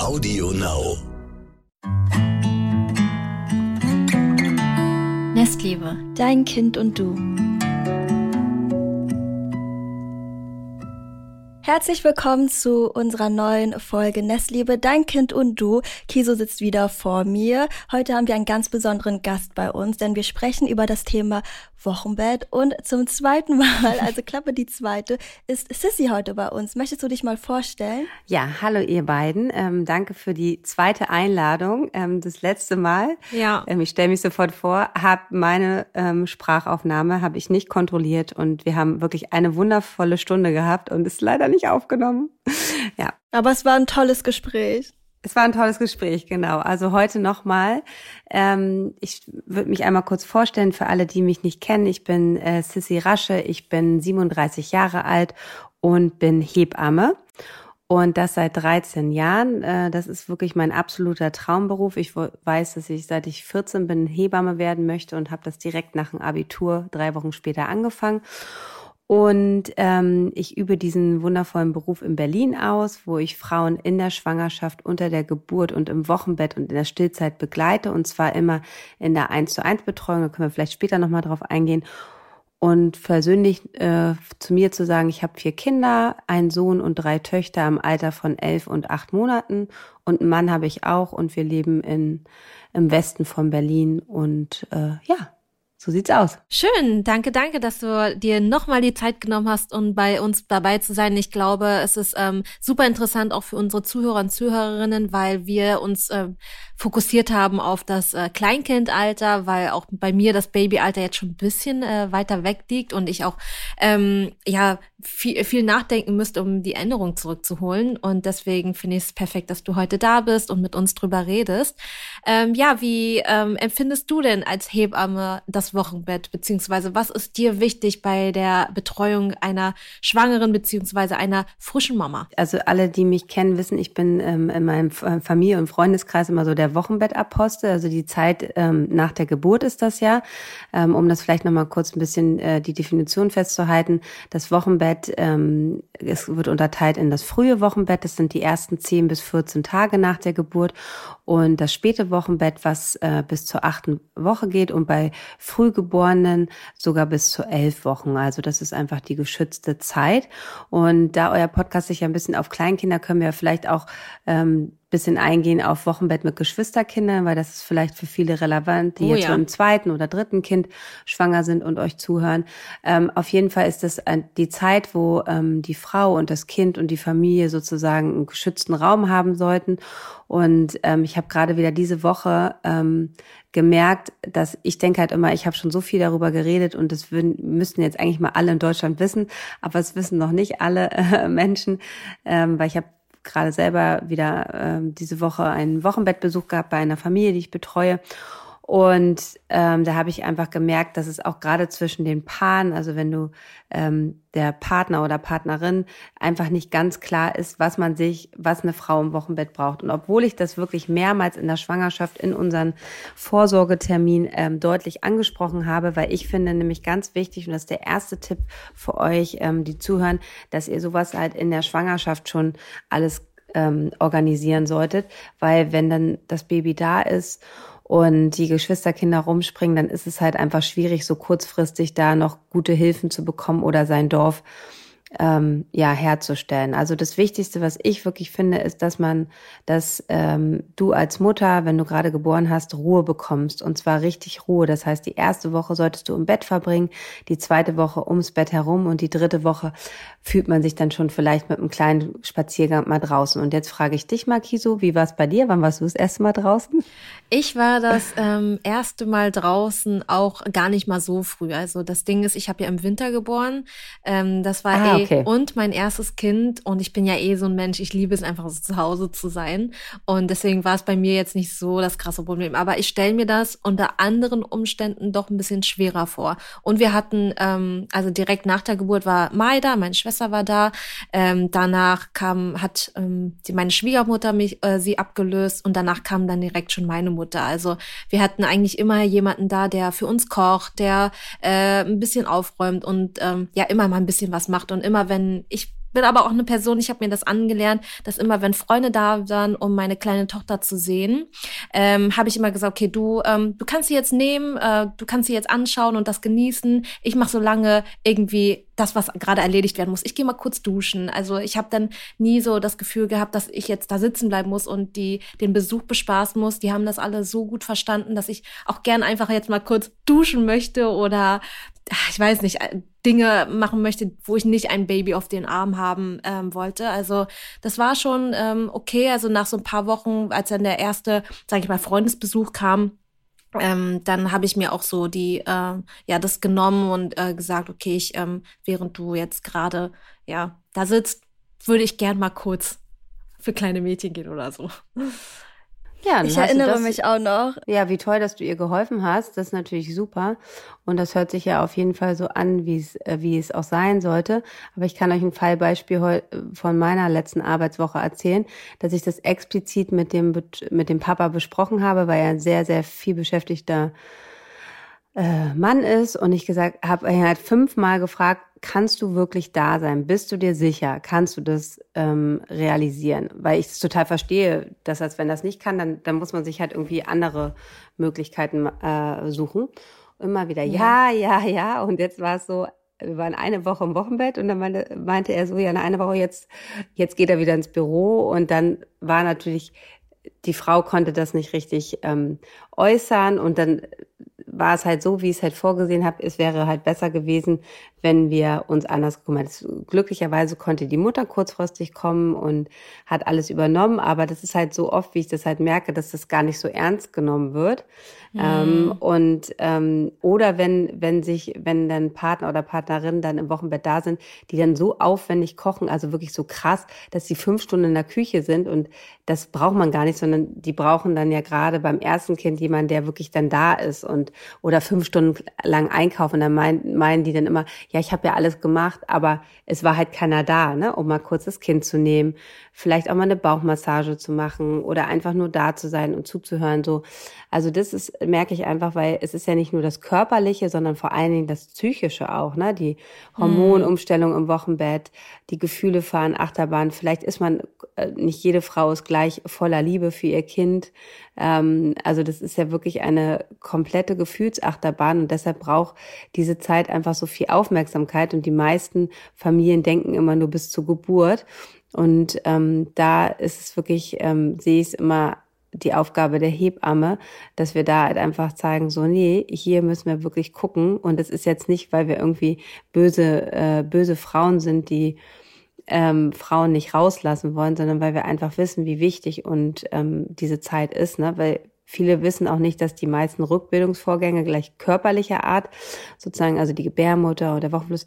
Audio Now. Nestliebe, dein Kind und du. Herzlich willkommen zu unserer neuen Folge Nestliebe, dein Kind und du. Kiso sitzt wieder vor mir. Heute haben wir einen ganz besonderen Gast bei uns, denn wir sprechen über das Thema Wochenbett. Und zum zweiten Mal, also Klappe die zweite, ist Sissy heute bei uns. Möchtest du dich mal vorstellen? Ja, hallo ihr beiden. Ähm, danke für die zweite Einladung. Ähm, das letzte Mal, ja. ähm, ich stelle mich sofort vor, habe meine ähm, Sprachaufnahme habe ich nicht kontrolliert und wir haben wirklich eine wundervolle Stunde gehabt und ist leider nicht aufgenommen. ja. Aber es war ein tolles Gespräch. Es war ein tolles Gespräch, genau. Also heute nochmal. Ähm, ich würde mich einmal kurz vorstellen für alle, die mich nicht kennen. Ich bin äh, Sissy Rasche, ich bin 37 Jahre alt und bin Hebamme. Und das seit 13 Jahren. Äh, das ist wirklich mein absoluter Traumberuf. Ich weiß, dass ich seit ich 14 bin Hebamme werden möchte und habe das direkt nach dem Abitur drei Wochen später angefangen. Und ähm, ich übe diesen wundervollen Beruf in Berlin aus, wo ich Frauen in der Schwangerschaft, unter der Geburt und im Wochenbett und in der Stillzeit begleite. Und zwar immer in der 1 zu 1 Betreuung. Da können wir vielleicht später nochmal drauf eingehen. Und persönlich äh, zu mir zu sagen, ich habe vier Kinder, einen Sohn und drei Töchter im Alter von elf und acht Monaten. Und einen Mann habe ich auch. Und wir leben in, im Westen von Berlin. Und äh, ja, so sieht's aus. Schön, danke, danke, dass du dir nochmal die Zeit genommen hast, um bei uns dabei zu sein. Ich glaube, es ist ähm, super interessant auch für unsere Zuhörer und Zuhörerinnen, weil wir uns ähm, fokussiert haben auf das äh, Kleinkindalter, weil auch bei mir das Babyalter jetzt schon ein bisschen äh, weiter weg liegt und ich auch ähm, ja viel, viel nachdenken müsste, um die Änderung zurückzuholen. Und deswegen finde ich es perfekt, dass du heute da bist und mit uns drüber redest. Ähm, ja, wie ähm, empfindest du denn als Hebamme das Wochenbett, beziehungsweise was ist dir wichtig bei der Betreuung einer Schwangeren beziehungsweise einer frischen Mama? Also alle, die mich kennen, wissen, ich bin ähm, in meinem äh, Familie- und Freundeskreis immer so der Wochenbettapostel. Also die Zeit ähm, nach der Geburt ist das ja. Ähm, um das vielleicht nochmal kurz ein bisschen äh, die Definition festzuhalten. Das Wochenbett, ähm, es wird unterteilt in das frühe Wochenbett. Das sind die ersten 10 bis 14 Tage nach der Geburt. Und das späte Wochenbett, was äh, bis zur achten Woche geht. Und bei früh Frühgeborenen sogar bis zu elf Wochen. Also das ist einfach die geschützte Zeit. Und da euer Podcast sich ja ein bisschen auf Kleinkinder, können wir vielleicht auch ähm, bisschen eingehen auf Wochenbett mit Geschwisterkindern, weil das ist vielleicht für viele relevant, die oh, jetzt ja. im zweiten oder dritten Kind schwanger sind und euch zuhören. Ähm, auf jeden Fall ist das die Zeit, wo ähm, die Frau und das Kind und die Familie sozusagen einen geschützten Raum haben sollten. Und ähm, ich habe gerade wieder diese Woche ähm, gemerkt, dass ich denke halt immer, ich habe schon so viel darüber geredet und das würden, müssten jetzt eigentlich mal alle in Deutschland wissen, aber es wissen noch nicht alle äh, Menschen, ähm, weil ich habe gerade selber wieder äh, diese Woche einen Wochenbettbesuch gehabt bei einer Familie, die ich betreue. Und ähm, da habe ich einfach gemerkt, dass es auch gerade zwischen den Paaren, also wenn du ähm, der Partner oder Partnerin einfach nicht ganz klar ist, was man sich, was eine Frau im Wochenbett braucht. Und obwohl ich das wirklich mehrmals in der Schwangerschaft in unseren Vorsorgetermin ähm, deutlich angesprochen habe, weil ich finde nämlich ganz wichtig, und das ist der erste Tipp für euch, ähm, die zuhören, dass ihr sowas halt in der Schwangerschaft schon alles ähm, organisieren solltet, weil wenn dann das Baby da ist und die Geschwisterkinder rumspringen, dann ist es halt einfach schwierig, so kurzfristig da noch gute Hilfen zu bekommen oder sein Dorf ähm, ja herzustellen. Also das Wichtigste, was ich wirklich finde, ist, dass man, dass ähm, du als Mutter, wenn du gerade geboren hast, Ruhe bekommst und zwar richtig Ruhe. Das heißt, die erste Woche solltest du im Bett verbringen, die zweite Woche ums Bett herum und die dritte Woche fühlt man sich dann schon vielleicht mit einem kleinen Spaziergang mal draußen. Und jetzt frage ich dich mal, Kiso, wie war es bei dir? Wann warst du das erste Mal draußen? Ich war das ähm, erste Mal draußen auch gar nicht mal so früh. Also das Ding ist, ich habe ja im Winter geboren. Ähm, das war ah, okay. und mein erstes Kind. Und ich bin ja eh so ein Mensch, ich liebe es einfach so zu Hause zu sein. Und deswegen war es bei mir jetzt nicht so das krasse Problem. Aber ich stelle mir das unter anderen Umständen doch ein bisschen schwerer vor. Und wir hatten, ähm, also direkt nach der Geburt war Mai da, meine Schwester war da. Ähm, danach kam, hat ähm, die, meine Schwiegermutter mich äh, sie abgelöst und danach kam dann direkt schon meine Mutter. Also wir hatten eigentlich immer jemanden da, der für uns kocht, der äh, ein bisschen aufräumt und ähm, ja immer mal ein bisschen was macht. Und immer wenn ich bin aber auch eine Person, ich habe mir das angelernt, dass immer, wenn Freunde da waren, um meine kleine Tochter zu sehen, ähm, habe ich immer gesagt, okay, du, ähm, du kannst sie jetzt nehmen, äh, du kannst sie jetzt anschauen und das genießen. Ich mache so lange irgendwie das, was gerade erledigt werden muss. Ich gehe mal kurz duschen. Also ich habe dann nie so das Gefühl gehabt, dass ich jetzt da sitzen bleiben muss und die den Besuch bespaßen muss. Die haben das alle so gut verstanden, dass ich auch gern einfach jetzt mal kurz duschen möchte oder ich weiß nicht, äh, Dinge machen möchte, wo ich nicht ein Baby auf den Arm haben ähm, wollte. Also das war schon ähm, okay. Also nach so ein paar Wochen, als dann der erste, sage ich mal, Freundesbesuch kam, ähm, dann habe ich mir auch so die, äh, ja, das genommen und äh, gesagt, okay, ich, ähm, während du jetzt gerade, ja, da sitzt, würde ich gern mal kurz für kleine Mädchen gehen oder so. Ja, ich erinnere das, mich auch noch. Ja, wie toll, dass du ihr geholfen hast. Das ist natürlich super. Und das hört sich ja auf jeden Fall so an, wie es, äh, wie es auch sein sollte. Aber ich kann euch ein Fallbeispiel von meiner letzten Arbeitswoche erzählen, dass ich das explizit mit dem, mit dem Papa besprochen habe, weil er ein sehr, sehr viel beschäftigter äh, Mann ist und ich gesagt habe, er hat fünfmal gefragt, kannst du wirklich da sein? Bist du dir sicher? Kannst du das ähm, realisieren? Weil ich es total verstehe, dass als wenn das nicht kann, dann, dann muss man sich halt irgendwie andere Möglichkeiten äh, suchen. Immer wieder, ja, ja, ja. ja. Und jetzt war es so, wir waren eine Woche im Wochenbett und dann meinte, meinte er so, ja, eine Woche jetzt, jetzt geht er wieder ins Büro und dann war natürlich die Frau konnte das nicht richtig ähm, äußern und dann war es halt so, wie ich es halt vorgesehen habe, es wäre halt besser gewesen, wenn wir uns anders gekümmert. Glücklicherweise konnte die Mutter kurzfristig kommen und hat alles übernommen, aber das ist halt so oft, wie ich das halt merke, dass das gar nicht so ernst genommen wird. Mhm. Ähm, und ähm, oder wenn, wenn sich, wenn dann Partner oder Partnerin dann im Wochenbett da sind, die dann so aufwendig kochen, also wirklich so krass, dass sie fünf Stunden in der Küche sind und das braucht man gar nicht, sondern die brauchen dann ja gerade beim ersten Kind jemanden, der wirklich dann da ist und oder fünf Stunden lang einkaufen. Dann meinen, meinen die dann immer, ja, ich habe ja alles gemacht, aber es war halt keiner da, ne, um mal kurz das Kind zu nehmen, vielleicht auch mal eine Bauchmassage zu machen oder einfach nur da zu sein und zuzuhören. So, also das ist merke ich einfach, weil es ist ja nicht nur das körperliche, sondern vor allen Dingen das psychische auch, ne, die Hormonumstellung im Wochenbett, die Gefühle fahren Achterbahn. Vielleicht ist man äh, nicht jede Frau ist gleich voller Liebe für ihr Kind. Ähm, also das ist ja wirklich eine komplette Gefühlsachterbahn und deshalb braucht diese Zeit einfach so viel Aufmerksamkeit und die meisten Familien denken immer nur bis zur Geburt. Und ähm, da ist es wirklich, ähm, sehe ich es immer die Aufgabe der Hebamme, dass wir da halt einfach zeigen, so, nee, hier müssen wir wirklich gucken. Und es ist jetzt nicht, weil wir irgendwie böse, äh, böse Frauen sind, die ähm, Frauen nicht rauslassen wollen, sondern weil wir einfach wissen, wie wichtig und ähm, diese Zeit ist, ne? Weil viele wissen auch nicht, dass die meisten Rückbildungsvorgänge gleich körperlicher Art, sozusagen, also die Gebärmutter oder der Wochenfluss,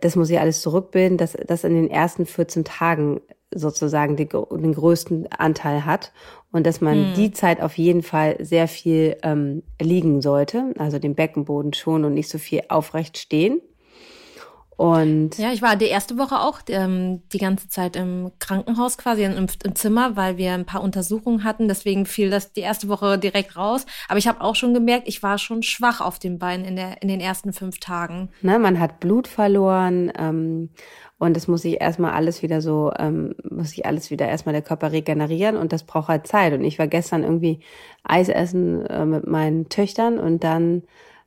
das muss ich alles zurückbilden, dass das in den ersten 14 Tagen sozusagen den, den größten Anteil hat und dass man hm. die Zeit auf jeden Fall sehr viel ähm, liegen sollte, also den Beckenboden schon und nicht so viel aufrecht stehen. Und ja, ich war die erste Woche auch ähm, die ganze Zeit im Krankenhaus quasi im, im, Zimmer, weil wir ein paar Untersuchungen hatten. Deswegen fiel das die erste Woche direkt raus. Aber ich habe auch schon gemerkt, ich war schon schwach auf den Beinen in, der, in den ersten fünf Tagen. Ne, man hat Blut verloren ähm, und es muss sich erstmal alles wieder so, ähm, muss sich alles wieder erstmal der Körper regenerieren und das braucht halt Zeit. Und ich war gestern irgendwie Eis essen äh, mit meinen Töchtern und dann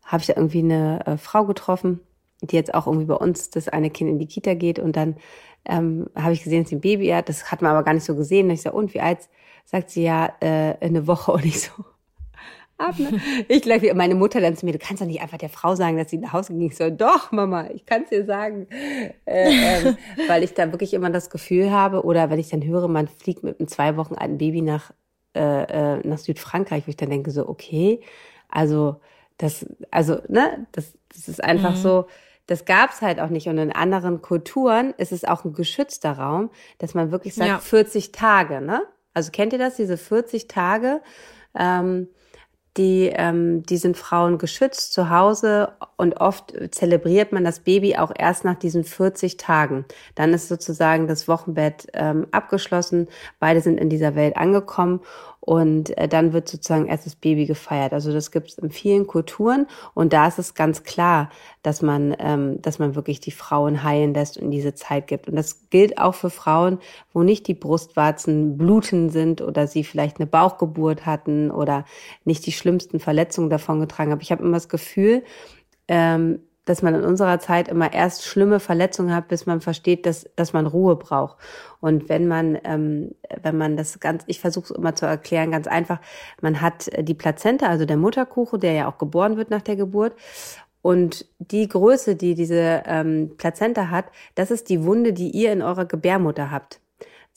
habe ich da irgendwie eine äh, Frau getroffen die jetzt auch irgendwie bei uns das eine Kind in die Kita geht und dann ähm, habe ich gesehen, dass sie ein Baby hat. Das hat man aber gar nicht so gesehen. Und ich sage, und wie alt? Sagt sie ja, äh, eine Woche und ich so. Ab, ne? Ich gleich meine Mutter dann zu mir, du kannst doch nicht einfach der Frau sagen, dass sie nach Hause ging. Ich so, doch, Mama, ich kann es dir sagen. Äh, ähm, weil ich da wirklich immer das Gefühl habe, oder wenn ich dann höre, man fliegt mit einem zwei Wochen alten Baby nach, äh, äh, nach Südfrankreich, wo ich dann denke, so, okay, also das, also, ne, das, das ist einfach mhm. so, das gab's halt auch nicht. Und in anderen Kulturen ist es auch ein geschützter Raum, dass man wirklich sagt, ja. 40 Tage, ne? Also kennt ihr das, diese 40 Tage? Ähm, die, ähm, die sind Frauen geschützt zu Hause und oft zelebriert man das Baby auch erst nach diesen 40 Tagen. Dann ist sozusagen das Wochenbett ähm, abgeschlossen, beide sind in dieser Welt angekommen und äh, dann wird sozusagen erst das Baby gefeiert. Also das gibt es in vielen Kulturen und da ist es ganz klar, dass man, ähm, dass man wirklich die Frauen heilen lässt und diese Zeit gibt. Und das gilt auch für Frauen, wo nicht die Brustwarzen bluten sind oder sie vielleicht eine Bauchgeburt hatten oder nicht die schlimmsten Verletzungen davon getragen haben. Ich habe immer das Gefühl, ähm, dass man in unserer Zeit immer erst schlimme Verletzungen hat, bis man versteht, dass, dass man Ruhe braucht. Und wenn man, ähm, wenn man das ganz, ich versuche es immer zu erklären, ganz einfach, man hat die Plazenta, also der Mutterkuchen, der ja auch geboren wird nach der Geburt. Und die Größe, die diese ähm, Plazenta hat, das ist die Wunde, die ihr in eurer Gebärmutter habt.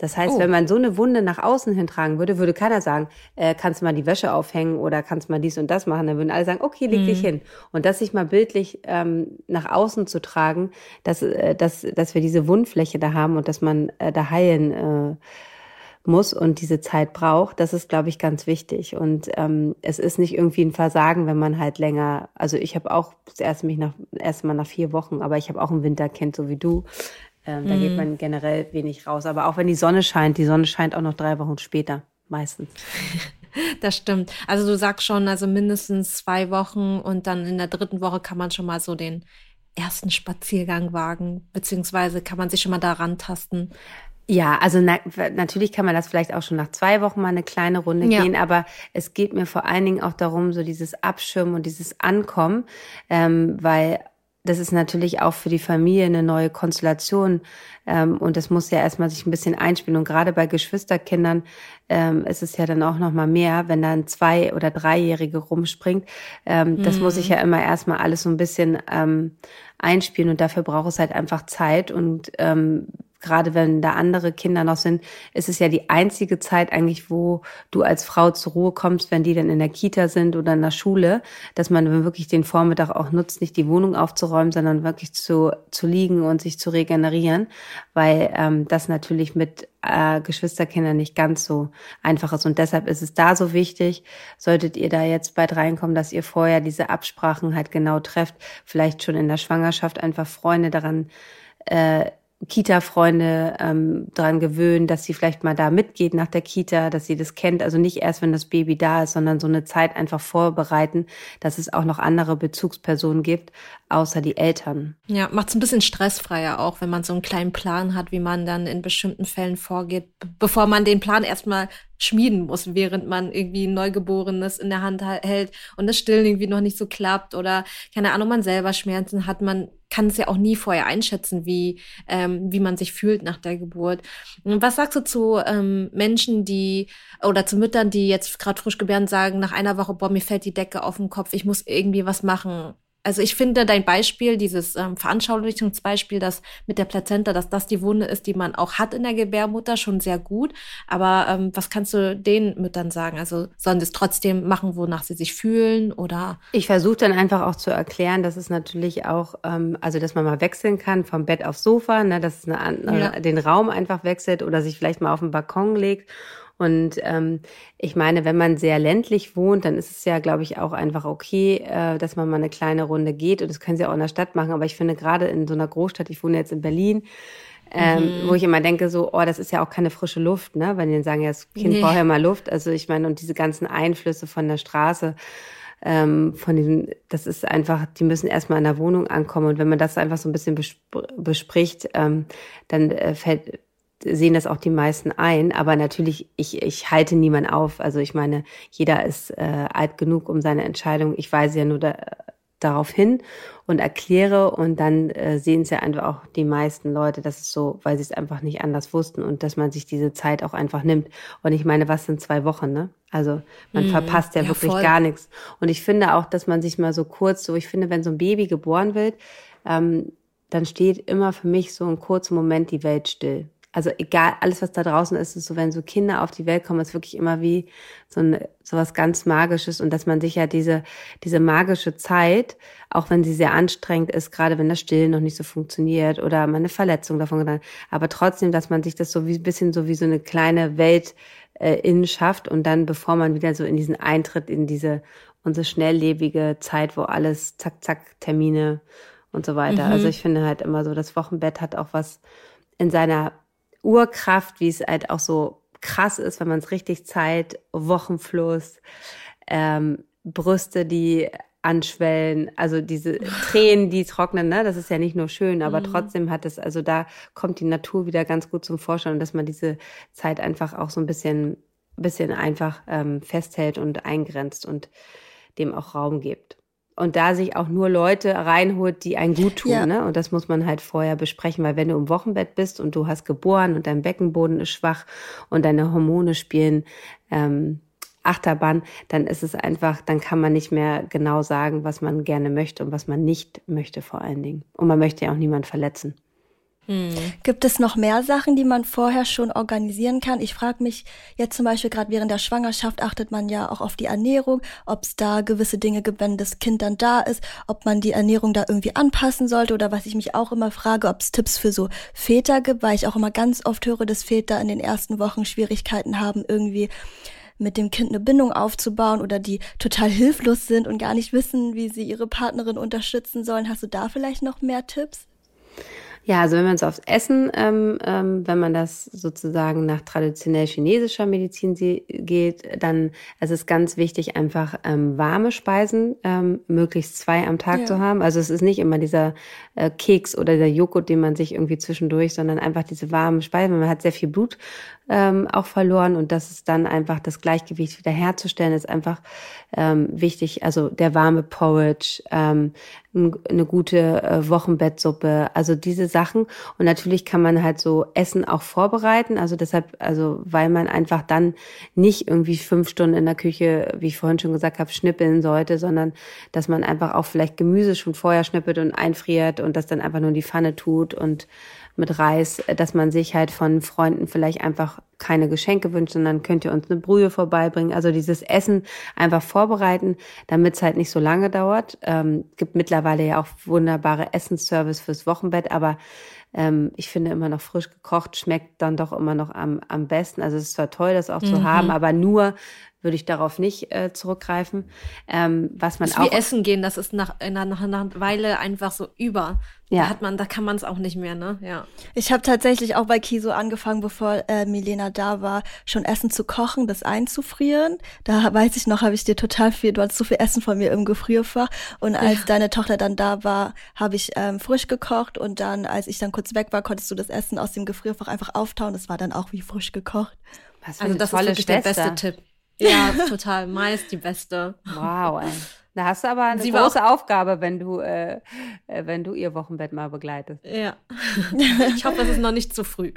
Das heißt, oh. wenn man so eine Wunde nach außen hintragen würde, würde keiner sagen, äh, kannst du mal die Wäsche aufhängen oder kannst du mal dies und das machen. Dann würden alle sagen, okay, leg mhm. dich hin. Und das sich mal bildlich ähm, nach außen zu tragen, dass, äh, dass, dass wir diese Wundfläche da haben und dass man äh, da heilen äh, muss und diese Zeit braucht, das ist, glaube ich, ganz wichtig. Und ähm, es ist nicht irgendwie ein Versagen, wenn man halt länger, also ich habe auch das erste mich nach erst mal nach vier Wochen, aber ich habe auch ein Winterkind, so wie du. Ähm, da mm. geht mhm. man generell wenig raus. Aber auch wenn die Sonne scheint, die Sonne scheint auch noch drei Wochen später, meistens. Das stimmt. Also du sagst schon, also mindestens zwei Wochen und dann in der dritten Woche kann man schon mal so den ersten Spaziergang wagen, beziehungsweise kann man sich schon mal daran tasten. Ja, also na, natürlich kann man das vielleicht auch schon nach zwei Wochen mal eine kleine Runde ja. gehen, aber es geht mir vor allen Dingen auch darum, so dieses Abschirmen und dieses Ankommen, ähm, weil das ist natürlich auch für die Familie eine neue Konstellation ähm, und das muss ja erstmal sich ein bisschen einspielen und gerade bei Geschwisterkindern ähm, ist es ja dann auch noch mal mehr, wenn dann zwei oder dreijährige rumspringt. Ähm, mhm. Das muss ich ja mhm. immer erstmal alles so ein bisschen ähm, einspielen und dafür braucht es halt einfach Zeit und ähm, gerade wenn da andere Kinder noch sind, ist es ja die einzige Zeit eigentlich, wo du als Frau zur Ruhe kommst, wenn die dann in der Kita sind oder in der Schule, dass man wirklich den Vormittag auch nutzt, nicht die Wohnung aufzuräumen, sondern wirklich zu, zu liegen und sich zu regenerieren, weil ähm, das natürlich mit äh, Geschwisterkindern nicht ganz so einfach ist. Und deshalb ist es da so wichtig, solltet ihr da jetzt bald reinkommen, dass ihr vorher diese Absprachen halt genau trefft, vielleicht schon in der Schwangerschaft einfach Freunde daran äh, Kita-Freunde ähm, daran gewöhnen, dass sie vielleicht mal da mitgeht nach der Kita, dass sie das kennt. Also nicht erst, wenn das Baby da ist, sondern so eine Zeit einfach vorbereiten, dass es auch noch andere Bezugspersonen gibt, außer die Eltern. Ja, macht es ein bisschen stressfreier auch, wenn man so einen kleinen Plan hat, wie man dann in bestimmten Fällen vorgeht, bevor man den Plan erstmal schmieden muss, während man irgendwie ein Neugeborenes in der Hand hält und das Stillen irgendwie noch nicht so klappt oder keine Ahnung, man selber Schmerzen hat, man kann es ja auch nie vorher einschätzen, wie, ähm, wie man sich fühlt nach der Geburt. Was sagst du zu ähm, Menschen, die oder zu Müttern, die jetzt gerade frisch gebären, sagen, nach einer Woche, boah, mir fällt die Decke auf den Kopf, ich muss irgendwie was machen. Also ich finde dein Beispiel, dieses ähm, Veranschaulichungsbeispiel, das mit der Plazenta, dass das die Wunde ist, die man auch hat in der Gebärmutter, schon sehr gut. Aber ähm, was kannst du den Müttern sagen? Also sollen sie es trotzdem machen, wonach sie sich fühlen oder? Ich versuche dann einfach auch zu erklären, dass es natürlich auch, ähm, also dass man mal wechseln kann vom Bett aufs Sofa, ne, dass es eine, andere, ja. den Raum einfach wechselt oder sich vielleicht mal auf den Balkon legt und ähm, ich meine, wenn man sehr ländlich wohnt, dann ist es ja, glaube ich, auch einfach okay, äh, dass man mal eine kleine Runde geht. Und das können sie auch in der Stadt machen. Aber ich finde gerade in so einer Großstadt, ich wohne jetzt in Berlin, ähm, mhm. wo ich immer denke, so, oh, das ist ja auch keine frische Luft, ne? Wenn die sagen, ja, das Kind nee. braucht ja mal Luft. Also ich meine, und diese ganzen Einflüsse von der Straße, ähm, von den, das ist einfach, die müssen erstmal in der Wohnung ankommen. Und wenn man das einfach so ein bisschen bespricht, ähm, dann äh, fällt sehen das auch die meisten ein. Aber natürlich, ich, ich halte niemand auf. Also ich meine, jeder ist äh, alt genug um seine Entscheidung. Ich weise ja nur da, darauf hin und erkläre und dann äh, sehen es ja einfach auch die meisten Leute, dass es so, weil sie es einfach nicht anders wussten und dass man sich diese Zeit auch einfach nimmt. Und ich meine, was sind zwei Wochen, ne? Also man mm, verpasst ja, ja wirklich voll. gar nichts. Und ich finde auch, dass man sich mal so kurz, so ich finde, wenn so ein Baby geboren wird, ähm, dann steht immer für mich so ein kurzer Moment die Welt still also egal, alles, was da draußen ist, ist so, wenn so Kinder auf die Welt kommen, ist wirklich immer wie so, ein, so was ganz Magisches und dass man sich ja diese, diese magische Zeit, auch wenn sie sehr anstrengend ist, gerade wenn das Stillen noch nicht so funktioniert oder man eine Verletzung davon getan, aber trotzdem, dass man sich das so wie ein bisschen so wie so eine kleine Welt äh, innen schafft und dann, bevor man wieder so in diesen Eintritt in diese unsere schnelllebige Zeit, wo alles zack, zack, Termine und so weiter. Mhm. Also ich finde halt immer so, das Wochenbett hat auch was in seiner Urkraft, wie es halt auch so krass ist, wenn man es richtig zeigt, Wochenfluss, ähm, Brüste, die anschwellen, also diese Tränen, die trocknen, ne, das ist ja nicht nur schön, aber mhm. trotzdem hat es, also da kommt die Natur wieder ganz gut zum Vorschein und dass man diese Zeit einfach auch so ein bisschen, bisschen einfach ähm, festhält und eingrenzt und dem auch Raum gibt. Und da sich auch nur Leute reinholt, die einen gut tun, ja. ne? Und das muss man halt vorher besprechen, weil wenn du im Wochenbett bist und du hast geboren und dein Beckenboden ist schwach und deine Hormone spielen ähm, Achterbahn, dann ist es einfach, dann kann man nicht mehr genau sagen, was man gerne möchte und was man nicht möchte vor allen Dingen. Und man möchte ja auch niemand verletzen. Hm. Gibt es noch mehr Sachen, die man vorher schon organisieren kann? Ich frage mich jetzt zum Beispiel gerade während der Schwangerschaft achtet man ja auch auf die Ernährung, ob es da gewisse Dinge gibt, wenn das Kind dann da ist, ob man die Ernährung da irgendwie anpassen sollte oder was ich mich auch immer frage, ob es Tipps für so Väter gibt, weil ich auch immer ganz oft höre, dass Väter in den ersten Wochen Schwierigkeiten haben, irgendwie mit dem Kind eine Bindung aufzubauen oder die total hilflos sind und gar nicht wissen, wie sie ihre Partnerin unterstützen sollen. Hast du da vielleicht noch mehr Tipps? Ja, also wenn man es aufs Essen, ähm, ähm, wenn man das sozusagen nach traditionell chinesischer Medizin geht, dann es ist ganz wichtig, einfach ähm, warme Speisen, ähm, möglichst zwei am Tag ja. zu haben. Also es ist nicht immer dieser äh, Keks oder der Joghurt, den man sich irgendwie zwischendurch, sondern einfach diese warmen Speisen. Man hat sehr viel Blut ähm, auch verloren und das ist dann einfach das Gleichgewicht wiederherzustellen, ist einfach ähm, wichtig. Also der warme Porridge, ähm, eine gute äh, Wochenbettsuppe, also diese Sachen. Und natürlich kann man halt so Essen auch vorbereiten. Also deshalb, also weil man einfach dann nicht irgendwie fünf Stunden in der Küche, wie ich vorhin schon gesagt habe, schnippeln sollte, sondern dass man einfach auch vielleicht Gemüse schon vorher schnippelt und einfriert und das dann einfach nur in die Pfanne tut und mit Reis, dass man sich halt von Freunden vielleicht einfach keine Geschenke wünscht, sondern könnt ihr uns eine Brühe vorbeibringen. Also dieses Essen einfach vorbereiten, damit es halt nicht so lange dauert. Ähm, gibt mittlerweile ja auch wunderbare Essensservice fürs Wochenbett, aber ähm, ich finde immer noch frisch gekocht schmeckt dann doch immer noch am, am besten. Also es ist zwar toll, das auch mhm. zu haben, aber nur würde ich darauf nicht äh, zurückgreifen. Ähm, was man das auch wie essen gehen, das ist nach, nach, nach einer Weile einfach so über. Ja. Da hat man, da kann man es auch nicht mehr, ne? Ja. Ich habe tatsächlich auch bei Kiso angefangen, bevor äh, Milena da war, schon Essen zu kochen, das einzufrieren. Da weiß ich noch, habe ich dir total viel, du hattest so viel Essen von mir im Gefrierfach. Und als ja. deine Tochter dann da war, habe ich ähm, frisch gekocht und dann, als ich dann kurz weg war, konntest du das Essen aus dem Gefrierfach einfach auftauen. Das war dann auch wie frisch gekocht. also das ist wirklich Schwester. der beste Tipp. Ja, total. Meist die beste. Wow, ey. Da hast du aber eine Sie große Aufgabe, wenn du, äh, äh, wenn du ihr Wochenbett mal begleitest. Ja. Ich hoffe, es ist noch nicht zu früh.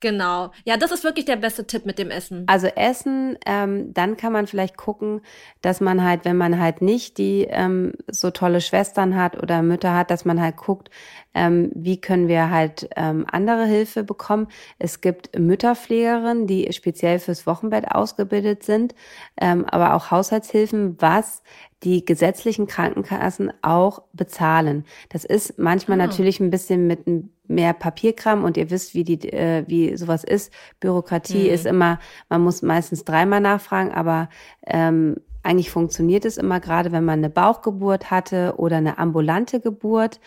Genau. Ja, das ist wirklich der beste Tipp mit dem Essen. Also Essen, ähm, dann kann man vielleicht gucken, dass man halt, wenn man halt nicht die ähm, so tolle Schwestern hat oder Mütter hat, dass man halt guckt, ähm, wie können wir halt ähm, andere Hilfe bekommen. Es gibt Mütterpflegerinnen, die speziell fürs Wochenbett ausgebildet sind, ähm, aber auch Haushaltshilfen, was die gesetzlichen Krankenkassen auch bezahlen. Das ist manchmal ah. natürlich ein bisschen mit mehr Papierkram und ihr wisst, wie die, äh, wie sowas ist. Bürokratie mhm. ist immer, man muss meistens dreimal nachfragen, aber ähm, eigentlich funktioniert es immer gerade, wenn man eine Bauchgeburt hatte oder eine ambulante Geburt.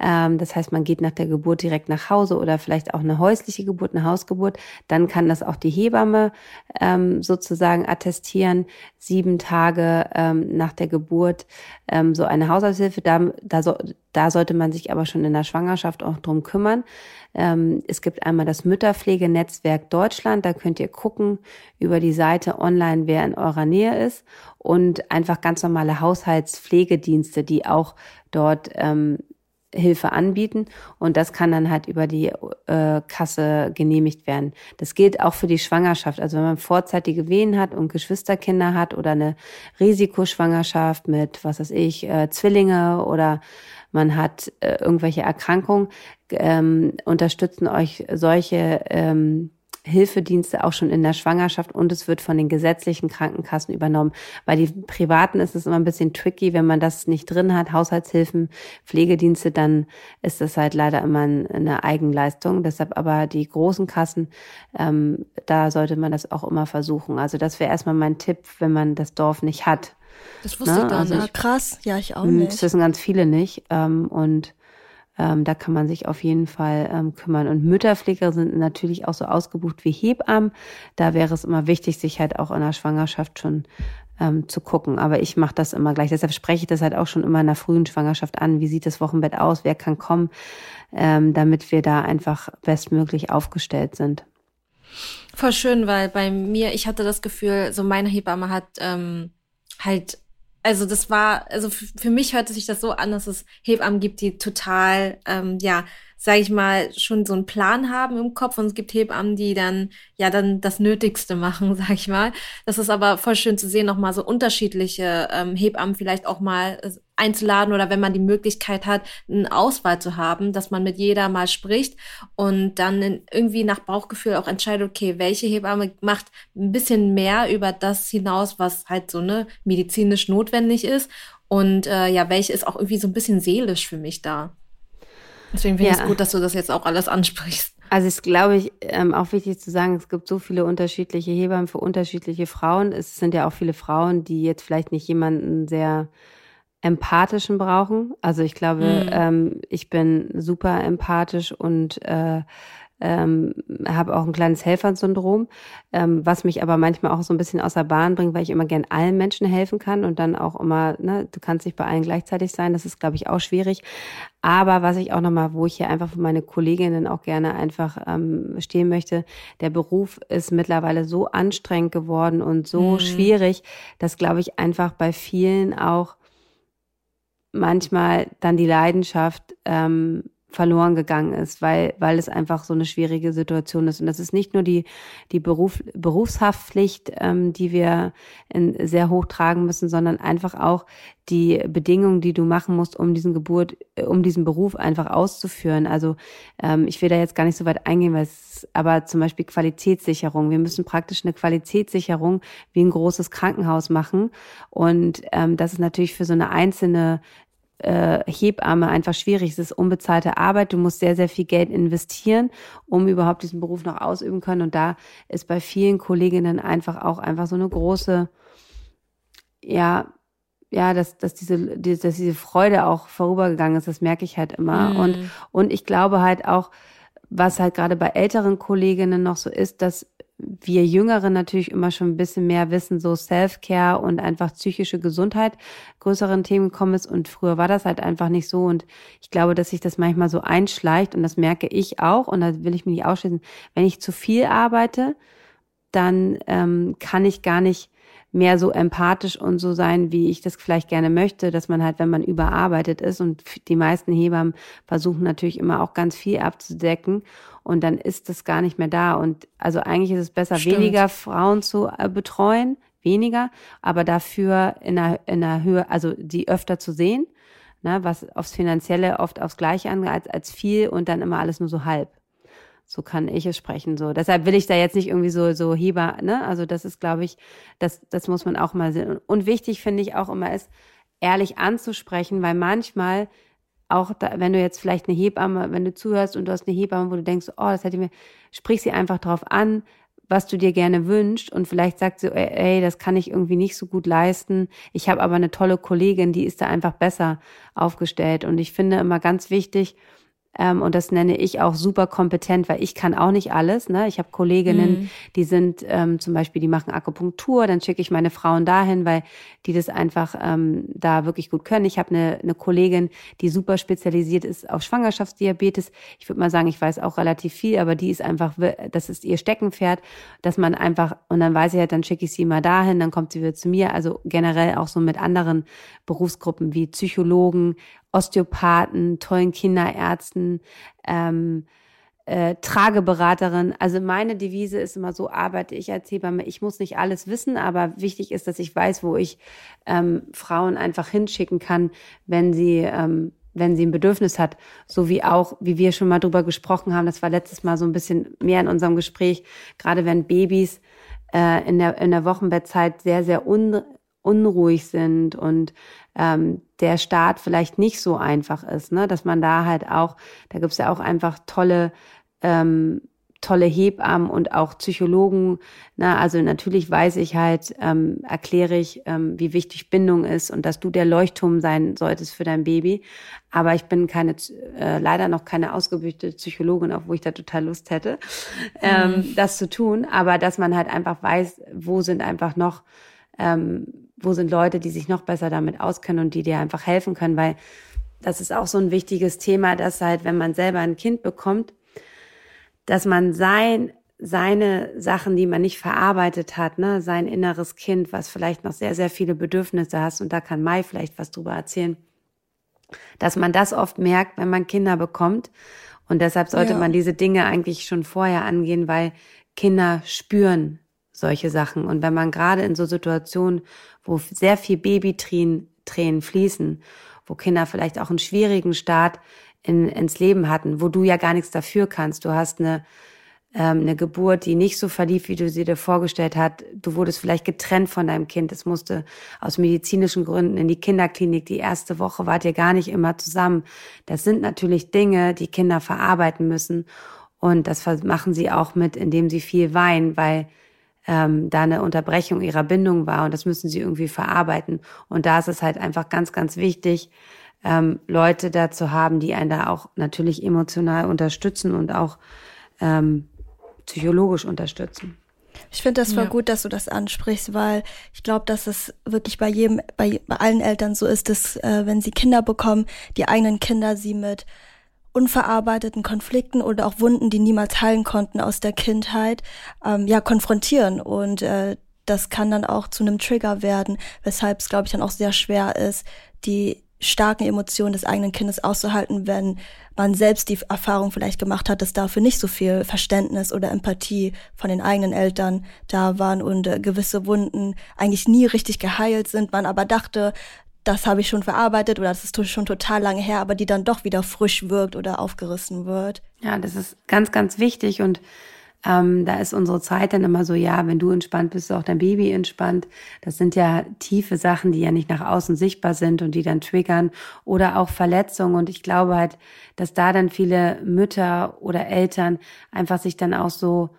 Ähm, das heißt, man geht nach der Geburt direkt nach Hause oder vielleicht auch eine häusliche Geburt, eine Hausgeburt. Dann kann das auch die Hebamme ähm, sozusagen attestieren. Sieben Tage ähm, nach der Geburt so eine Haushaltshilfe. Da, da, so, da sollte man sich aber schon in der Schwangerschaft auch drum kümmern. Es gibt einmal das Mütterpflegenetzwerk Deutschland. Da könnt ihr gucken über die Seite online, wer in eurer Nähe ist und einfach ganz normale Haushaltspflegedienste, die auch dort ähm, Hilfe anbieten und das kann dann halt über die äh, Kasse genehmigt werden. Das gilt auch für die Schwangerschaft. Also wenn man vorzeitige Wehen hat und Geschwisterkinder hat oder eine Risikoschwangerschaft mit, was weiß ich, äh, Zwillinge oder man hat äh, irgendwelche Erkrankungen, ähm, unterstützen euch solche ähm, Hilfedienste auch schon in der Schwangerschaft und es wird von den gesetzlichen Krankenkassen übernommen. Bei den privaten ist es immer ein bisschen tricky, wenn man das nicht drin hat, Haushaltshilfen, Pflegedienste, dann ist das halt leider immer eine Eigenleistung. Deshalb aber die großen Kassen, ähm, da sollte man das auch immer versuchen. Also das wäre erstmal mein Tipp, wenn man das Dorf nicht hat. Das wusste Na, ich gar also nicht. Ich, krass, ja, ich auch hm, nicht. Das wissen ganz viele nicht. Ähm, und ähm, da kann man sich auf jeden Fall ähm, kümmern. Und Mütterpfleger sind natürlich auch so ausgebucht wie Hebammen. Da wäre es immer wichtig, sich halt auch in der Schwangerschaft schon ähm, zu gucken. Aber ich mache das immer gleich. Deshalb spreche ich das halt auch schon immer in der frühen Schwangerschaft an. Wie sieht das Wochenbett aus? Wer kann kommen? Ähm, damit wir da einfach bestmöglich aufgestellt sind. Voll schön, weil bei mir, ich hatte das Gefühl, so meine Hebamme hat ähm, halt also das war, also für mich hörte sich das so an, dass es Hebammen gibt, die total, ähm, ja, sage ich mal, schon so einen Plan haben im Kopf und es gibt Hebammen, die dann ja dann das Nötigste machen, sage ich mal. Das ist aber voll schön zu sehen, nochmal so unterschiedliche ähm, Hebammen vielleicht auch mal äh, einzuladen oder wenn man die Möglichkeit hat, eine Auswahl zu haben, dass man mit jeder mal spricht und dann irgendwie nach Bauchgefühl auch entscheidet, okay, welche Hebamme macht ein bisschen mehr über das hinaus, was halt so ne medizinisch notwendig ist und äh, ja, welche ist auch irgendwie so ein bisschen seelisch für mich da. Deswegen finde ja. ich es gut, dass du das jetzt auch alles ansprichst. Also es glaube ich ähm, auch wichtig zu sagen, es gibt so viele unterschiedliche Hebammen für unterschiedliche Frauen. Es sind ja auch viele Frauen, die jetzt vielleicht nicht jemanden sehr empathischen brauchen. Also ich glaube, mhm. ähm, ich bin super empathisch und äh, ähm, habe auch ein kleines Helfersyndrom, ähm, was mich aber manchmal auch so ein bisschen außer Bahn bringt, weil ich immer gern allen Menschen helfen kann und dann auch immer, ne, du kannst nicht bei allen gleichzeitig sein, das ist, glaube ich, auch schwierig. Aber was ich auch nochmal, wo ich hier einfach für meine Kolleginnen auch gerne einfach ähm, stehen möchte, der Beruf ist mittlerweile so anstrengend geworden und so mhm. schwierig, dass, glaube ich, einfach bei vielen auch manchmal dann die Leidenschaft ähm, verloren gegangen ist, weil, weil es einfach so eine schwierige Situation ist. Und das ist nicht nur die, die Beruf, Berufshaftpflicht, ähm, die wir in, sehr hoch tragen müssen, sondern einfach auch die Bedingungen, die du machen musst, um diesen Geburt, äh, um diesen Beruf einfach auszuführen. Also ähm, ich will da jetzt gar nicht so weit eingehen, weil es aber zum Beispiel Qualitätssicherung. Wir müssen praktisch eine Qualitätssicherung wie ein großes Krankenhaus machen. Und ähm, das ist natürlich für so eine einzelne äh, Hebamme einfach schwierig. Es ist unbezahlte Arbeit. Du musst sehr, sehr viel Geld investieren, um überhaupt diesen Beruf noch ausüben können. Und da ist bei vielen Kolleginnen einfach auch einfach so eine große, ja, ja, dass, dass diese, dass diese Freude auch vorübergegangen ist, das merke ich halt immer. Mhm. Und, und ich glaube halt auch, was halt gerade bei älteren Kolleginnen noch so ist, dass wir Jüngeren natürlich immer schon ein bisschen mehr wissen, so Self-Care und einfach psychische Gesundheit größeren Themen kommen ist. Und früher war das halt einfach nicht so. Und ich glaube, dass sich das manchmal so einschleicht und das merke ich auch. Und da will ich mich nicht ausschließen. Wenn ich zu viel arbeite, dann ähm, kann ich gar nicht mehr so empathisch und so sein, wie ich das vielleicht gerne möchte, dass man halt, wenn man überarbeitet ist und die meisten Hebammen versuchen natürlich immer auch ganz viel abzudecken und dann ist das gar nicht mehr da und also eigentlich ist es besser, Stimmt. weniger Frauen zu äh, betreuen, weniger, aber dafür in einer, in einer Höhe, also die öfter zu sehen, ne, was aufs Finanzielle oft aufs Gleiche an als, als viel und dann immer alles nur so halb. So kann ich es sprechen. So, deshalb will ich da jetzt nicht irgendwie so so Heber, ne? Also das ist, glaube ich, das das muss man auch mal sehen. Und wichtig finde ich auch immer ist, ehrlich anzusprechen, weil manchmal auch da, wenn du jetzt vielleicht eine Hebamme, wenn du zuhörst und du hast eine Hebamme, wo du denkst, oh, das hätte mir, sprich sie einfach drauf an, was du dir gerne wünschst und vielleicht sagt sie, ey, das kann ich irgendwie nicht so gut leisten. Ich habe aber eine tolle Kollegin, die ist da einfach besser aufgestellt und ich finde immer ganz wichtig, ähm, und das nenne ich auch super kompetent, weil ich kann auch nicht alles. Ne? Ich habe Kolleginnen, mhm. die sind ähm, zum Beispiel, die machen Akupunktur, dann schicke ich meine Frauen dahin, weil die das einfach ähm, da wirklich gut können. Ich habe eine, eine Kollegin, die super spezialisiert ist auf Schwangerschaftsdiabetes. Ich würde mal sagen, ich weiß auch relativ viel, aber die ist einfach, das ist ihr Steckenpferd, dass man einfach, und dann weiß ich halt, dann schicke ich sie mal dahin, dann kommt sie wieder zu mir. Also generell auch so mit anderen Berufsgruppen wie Psychologen, Osteopathen, tollen Kinderärzten, ähm, äh, Trageberaterin. Also meine Devise ist immer so, arbeite ich als Hebamme. Ich muss nicht alles wissen, aber wichtig ist, dass ich weiß, wo ich ähm, Frauen einfach hinschicken kann, wenn sie ähm, wenn sie ein Bedürfnis hat, so wie auch, wie wir schon mal drüber gesprochen haben, das war letztes Mal so ein bisschen mehr in unserem Gespräch, gerade wenn Babys äh, in der in der Wochenbettzeit sehr sehr un, unruhig sind und ähm, der Start vielleicht nicht so einfach ist, ne? dass man da halt auch, da gibt's ja auch einfach tolle ähm, tolle Hebammen und auch Psychologen. Na, also natürlich weiß ich halt, ähm, erkläre ich, ähm, wie wichtig Bindung ist und dass du der Leuchtturm sein solltest für dein Baby. Aber ich bin keine, äh, leider noch keine ausgebildete Psychologin, wo ich da total Lust hätte, ähm, mhm. das zu tun. Aber dass man halt einfach weiß, wo sind einfach noch ähm, wo sind Leute, die sich noch besser damit auskennen und die dir einfach helfen können, weil das ist auch so ein wichtiges Thema, dass halt, wenn man selber ein Kind bekommt, dass man sein, seine Sachen, die man nicht verarbeitet hat, ne, sein inneres Kind, was vielleicht noch sehr, sehr viele Bedürfnisse hast, und da kann Mai vielleicht was drüber erzählen, dass man das oft merkt, wenn man Kinder bekommt. Und deshalb sollte ja. man diese Dinge eigentlich schon vorher angehen, weil Kinder spüren solche Sachen. Und wenn man gerade in so Situationen, wo sehr viel Babytränen Tränen fließen, wo Kinder vielleicht auch einen schwierigen Start in, ins Leben hatten, wo du ja gar nichts dafür kannst. Du hast eine, ähm, eine Geburt, die nicht so verlief, wie du sie dir vorgestellt hast. Du wurdest vielleicht getrennt von deinem Kind. Es musste aus medizinischen Gründen in die Kinderklinik. Die erste Woche wart ihr gar nicht immer zusammen. Das sind natürlich Dinge, die Kinder verarbeiten müssen. Und das machen sie auch mit, indem sie viel weinen, weil ähm, da eine Unterbrechung ihrer Bindung war und das müssen sie irgendwie verarbeiten. Und da ist es halt einfach ganz, ganz wichtig, ähm, Leute dazu haben, die einen da auch natürlich emotional unterstützen und auch ähm, psychologisch unterstützen. Ich finde das voll ja. gut, dass du das ansprichst, weil ich glaube, dass es wirklich bei jedem, bei, bei allen Eltern so ist, dass äh, wenn sie Kinder bekommen, die eigenen Kinder sie mit unverarbeiteten Konflikten oder auch Wunden, die niemals heilen konnten aus der Kindheit, ähm, ja, konfrontieren. Und äh, das kann dann auch zu einem Trigger werden, weshalb es, glaube ich, dann auch sehr schwer ist, die starken Emotionen des eigenen Kindes auszuhalten, wenn man selbst die Erfahrung vielleicht gemacht hat, dass dafür nicht so viel Verständnis oder Empathie von den eigenen Eltern da waren und äh, gewisse Wunden eigentlich nie richtig geheilt sind, man aber dachte, das habe ich schon verarbeitet oder das ist schon total lange her, aber die dann doch wieder frisch wirkt oder aufgerissen wird. Ja, das ist ganz, ganz wichtig und ähm, da ist unsere Zeit dann immer so, ja, wenn du entspannt bist, ist auch dein Baby entspannt. Das sind ja tiefe Sachen, die ja nicht nach außen sichtbar sind und die dann triggern oder auch Verletzungen. Und ich glaube halt, dass da dann viele Mütter oder Eltern einfach sich dann auch so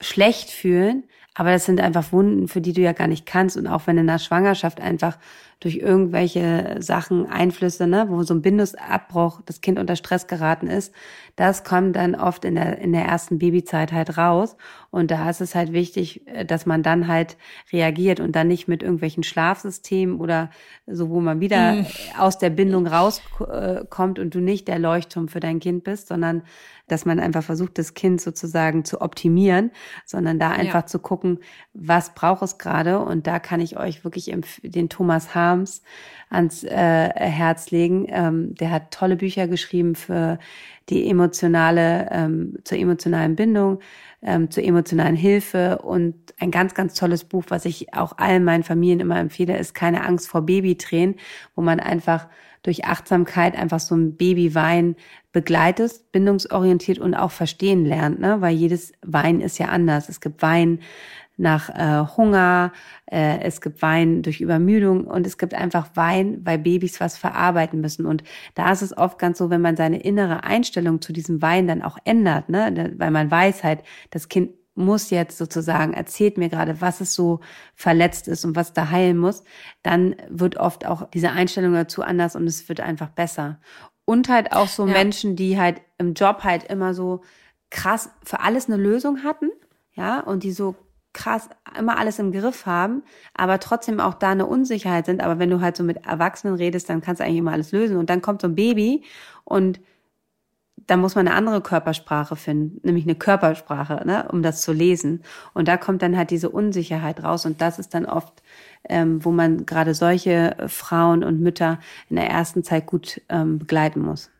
schlecht fühlen. Aber das sind einfach Wunden, für die du ja gar nicht kannst. Und auch wenn in der Schwangerschaft einfach durch irgendwelche Sachen, Einflüsse, ne, wo so ein Bindungsabbruch, das Kind unter Stress geraten ist, das kommt dann oft in der, in der ersten Babyzeit halt raus. Und da ist es halt wichtig, äh, dass man dann halt reagiert und dann nicht mit irgendwelchen Schlafsystemen oder so, wo man wieder mhm. aus der Bindung rauskommt und du nicht der Leuchtturm für dein Kind bist, sondern dass man einfach versucht, das Kind sozusagen zu optimieren, sondern da einfach ja. zu gucken, was braucht es gerade. Und da kann ich euch wirklich den Thomas Harms ans äh, Herz legen. Ähm, der hat tolle Bücher geschrieben für die emotionale, ähm, zur emotionalen Bindung, ähm, zur emotionalen Hilfe und ein ganz, ganz tolles Buch, was ich auch allen meinen Familien immer empfehle, ist Keine Angst vor Babytränen, wo man einfach durch Achtsamkeit einfach so ein Babywein begleitest, bindungsorientiert und auch verstehen lernt, ne? weil jedes Wein ist ja anders. Es gibt Wein nach äh, Hunger, äh, es gibt Wein durch Übermüdung und es gibt einfach Wein, weil Babys was verarbeiten müssen. Und da ist es oft ganz so, wenn man seine innere Einstellung zu diesem Wein dann auch ändert, ne? weil man weiß halt, das Kind muss jetzt sozusagen, erzählt mir gerade, was es so verletzt ist und was da heilen muss, dann wird oft auch diese Einstellung dazu anders und es wird einfach besser. Und halt auch so ja. Menschen, die halt im Job halt immer so krass für alles eine Lösung hatten, ja, und die so krass immer alles im Griff haben, aber trotzdem auch da eine Unsicherheit sind. Aber wenn du halt so mit Erwachsenen redest, dann kannst du eigentlich immer alles lösen. Und dann kommt so ein Baby und da muss man eine andere Körpersprache finden, nämlich eine Körpersprache, ne, um das zu lesen. Und da kommt dann halt diese Unsicherheit raus. Und das ist dann oft, ähm, wo man gerade solche Frauen und Mütter in der ersten Zeit gut ähm, begleiten muss.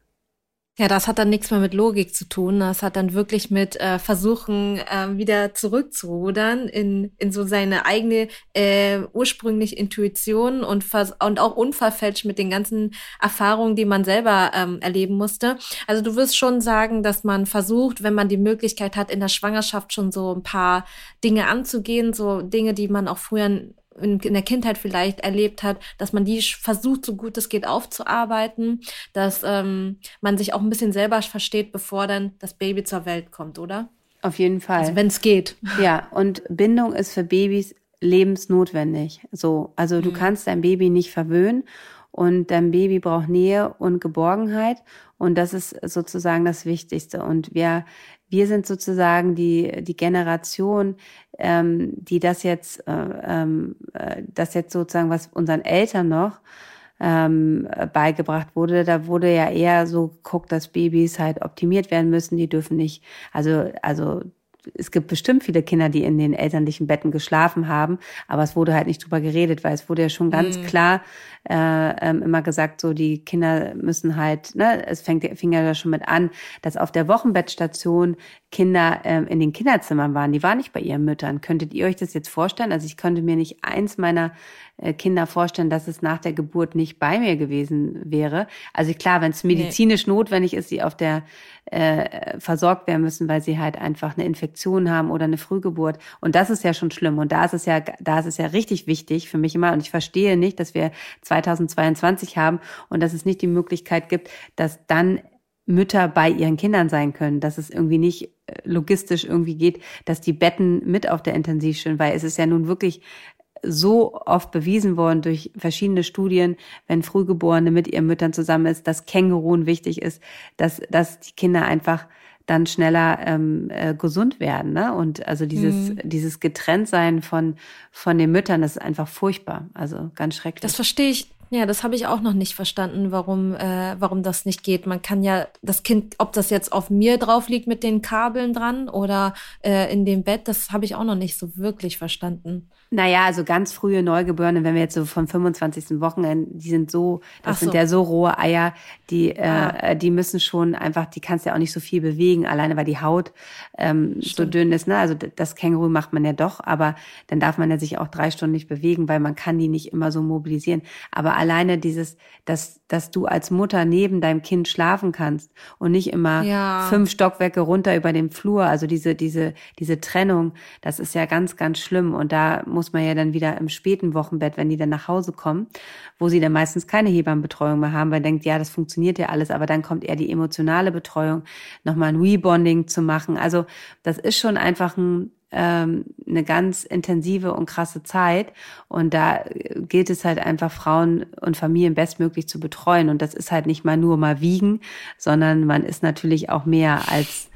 Ja, das hat dann nichts mehr mit Logik zu tun. Das hat dann wirklich mit äh, Versuchen, äh, wieder zurückzurudern in, in so seine eigene äh, ursprüngliche Intuition und, und auch unverfälscht mit den ganzen Erfahrungen, die man selber ähm, erleben musste. Also du wirst schon sagen, dass man versucht, wenn man die Möglichkeit hat, in der Schwangerschaft schon so ein paar Dinge anzugehen, so Dinge, die man auch früher in, in der Kindheit vielleicht erlebt hat, dass man die versucht, so gut es geht, aufzuarbeiten, dass ähm, man sich auch ein bisschen selber versteht, bevor dann das Baby zur Welt kommt, oder? Auf jeden Fall. Also wenn es geht. Ja, und Bindung ist für Babys lebensnotwendig. So, also du mhm. kannst dein Baby nicht verwöhnen und dein Baby braucht Nähe und Geborgenheit und das ist sozusagen das Wichtigste. Und wir wir sind sozusagen die, die Generation, ähm, die das jetzt, äh, ähm, äh, das jetzt sozusagen, was unseren Eltern noch ähm, beigebracht wurde. Da wurde ja eher so geguckt, dass Babys halt optimiert werden müssen. Die dürfen nicht, also, also es gibt bestimmt viele Kinder, die in den elterlichen Betten geschlafen haben, aber es wurde halt nicht drüber geredet, weil es wurde ja schon ganz mhm. klar äh, ähm, immer gesagt, so die Kinder müssen halt, ne, es fängt, fing ja schon mit an, dass auf der Wochenbettstation Kinder ähm, in den Kinderzimmern waren, die waren nicht bei ihren Müttern. Könntet ihr euch das jetzt vorstellen? Also ich könnte mir nicht eins meiner äh, Kinder vorstellen, dass es nach der Geburt nicht bei mir gewesen wäre. Also klar, wenn es medizinisch nee. notwendig ist, sie auf der äh, versorgt werden müssen, weil sie halt einfach eine Infektion haben oder eine Frühgeburt. Und das ist ja schon schlimm. Und da ist es ja, da ist es ja richtig wichtig für mich immer. Und ich verstehe nicht, dass wir 2022 haben und dass es nicht die Möglichkeit gibt, dass dann Mütter bei ihren Kindern sein können, dass es irgendwie nicht äh, logistisch irgendwie geht, dass die Betten mit auf der Intensivstation, weil es ist ja nun wirklich so oft bewiesen worden durch verschiedene Studien, wenn Frühgeborene mit ihren Müttern zusammen ist, dass Känguruen wichtig ist, dass, dass die Kinder einfach dann schneller ähm, äh, gesund werden. Ne? Und also dieses, mhm. dieses Getrenntsein von, von den Müttern, das ist einfach furchtbar. Also ganz schrecklich. Das verstehe ich ja, das habe ich auch noch nicht verstanden, warum, äh, warum das nicht geht. Man kann ja das Kind, ob das jetzt auf mir drauf liegt mit den Kabeln dran oder äh, in dem Bett, das habe ich auch noch nicht so wirklich verstanden. Naja, also ganz frühe Neugeborene, wenn wir jetzt so vom 25. Wochenende, die sind so, das so. sind ja so rohe Eier, die, äh, ah. äh, die müssen schon einfach, die kannst ja auch nicht so viel bewegen, alleine weil die Haut ähm, so dünn ist. Ne? Also das Känguru macht man ja doch, aber dann darf man ja sich auch drei Stunden nicht bewegen, weil man kann die nicht immer so mobilisieren. Aber alleine dieses, dass, dass du als Mutter neben deinem Kind schlafen kannst und nicht immer ja. fünf Stockwerke runter über dem Flur, also diese, diese, diese Trennung, das ist ja ganz, ganz schlimm. Und da muss man ja dann wieder im späten Wochenbett, wenn die dann nach Hause kommen, wo sie dann meistens keine Hebammenbetreuung mehr haben, weil denkt, ja, das funktioniert ja alles, aber dann kommt eher die emotionale Betreuung, nochmal ein Rebonding zu machen. Also das ist schon einfach ein, ähm, eine ganz intensive und krasse Zeit. Und da gilt es halt einfach, Frauen und Familien bestmöglich zu betreuen. Und das ist halt nicht mal nur mal wiegen, sondern man ist natürlich auch mehr als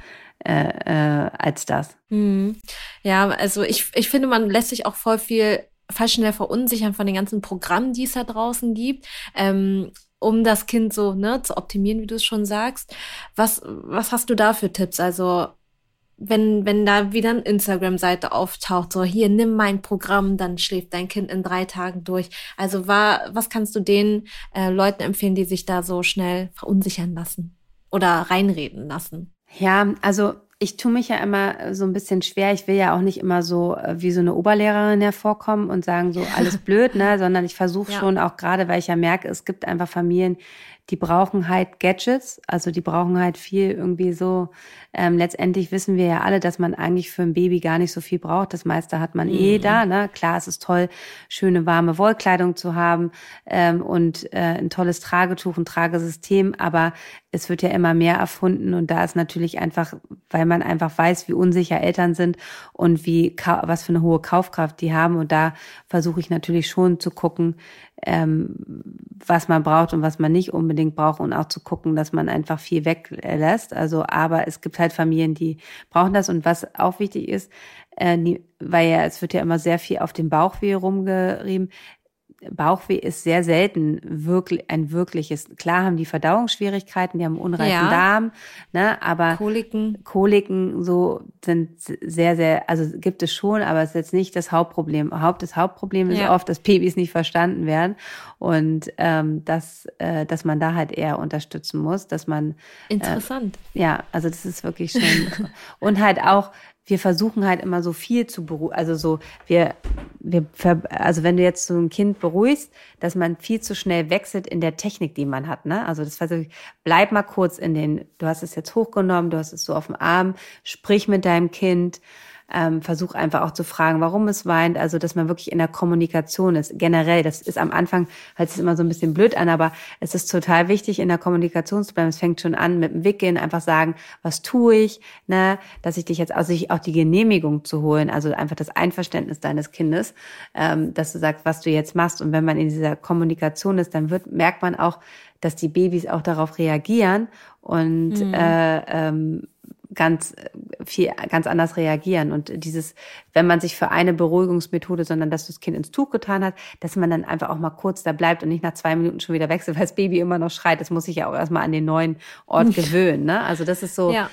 äh, äh, als das. Mhm. Ja, also ich, ich finde, man lässt sich auch voll viel voll schnell verunsichern von den ganzen Programmen, die es da draußen gibt. Ähm, um das Kind so ne, zu optimieren, wie du es schon sagst. Was, was hast du da für Tipps? Also wenn, wenn da wieder eine Instagram-Seite auftaucht, so hier, nimm mein Programm, dann schläft dein Kind in drei Tagen durch. Also war, was kannst du den äh, Leuten empfehlen, die sich da so schnell verunsichern lassen oder reinreden lassen? Ja, also ich tue mich ja immer so ein bisschen schwer. Ich will ja auch nicht immer so äh, wie so eine Oberlehrerin hervorkommen und sagen so alles blöd, ne, sondern ich versuche ja. schon auch gerade, weil ich ja merke, es gibt einfach Familien, die brauchen halt Gadgets, also die brauchen halt viel irgendwie so. Ähm, letztendlich wissen wir ja alle, dass man eigentlich für ein Baby gar nicht so viel braucht. Das meiste hat man eh mhm. eh da. Ne? Klar, es ist toll, schöne warme Wollkleidung zu haben ähm, und äh, ein tolles Tragetuch, ein Tragesystem, aber es wird ja immer mehr erfunden und da ist natürlich einfach, weil man einfach weiß, wie unsicher Eltern sind und wie was für eine hohe Kaufkraft die haben und da versuche ich natürlich schon zu gucken, ähm, was man braucht und was man nicht unbedingt braucht und auch zu gucken, dass man einfach viel weglässt. Also, aber es gibt halt Familien, die brauchen das und was auch wichtig ist, äh, weil ja, es wird ja immer sehr viel auf dem Bauchweh rumgerieben. Bauchweh ist sehr selten wirklich ein wirkliches. Klar haben die Verdauungsschwierigkeiten, die haben unreifen ja. Darm, ne, aber Koliken, Koliken so sind sehr sehr, also gibt es schon, aber es ist jetzt nicht das Hauptproblem. Haupt das Hauptproblem ist ja. oft, dass Babys nicht verstanden werden und ähm, dass äh, dass man da halt eher unterstützen muss, dass man äh, interessant. Äh, ja, also das ist wirklich schon und halt auch wir versuchen halt immer so viel zu beruhigen, also so, wir, wir, also wenn du jetzt so ein Kind beruhigst, dass man viel zu schnell wechselt in der Technik, die man hat, ne? Also das versuche ich, bleib mal kurz in den, du hast es jetzt hochgenommen, du hast es so auf dem Arm, sprich mit deinem Kind, ähm, versuch einfach auch zu fragen, warum es weint. Also, dass man wirklich in der Kommunikation ist. Generell, das ist am Anfang, hört sich immer so ein bisschen blöd an, aber es ist total wichtig, in der Kommunikation zu bleiben. Es fängt schon an mit dem Wickeln, einfach sagen, was tue ich, ne, dass ich dich jetzt, also sich auch die Genehmigung zu holen, also einfach das Einverständnis deines Kindes, ähm, dass du sagst, was du jetzt machst. Und wenn man in dieser Kommunikation ist, dann wird, merkt man auch, dass die Babys auch darauf reagieren und mhm. äh, ähm, ganz viel, ganz anders reagieren. Und dieses, wenn man sich für eine Beruhigungsmethode, sondern dass das Kind ins Tuch getan hat, dass man dann einfach auch mal kurz da bleibt und nicht nach zwei Minuten schon wieder wechselt, weil das Baby immer noch schreit. Das muss sich ja auch erstmal an den neuen Ort gewöhnen. Ne? Also das ist so. Ja.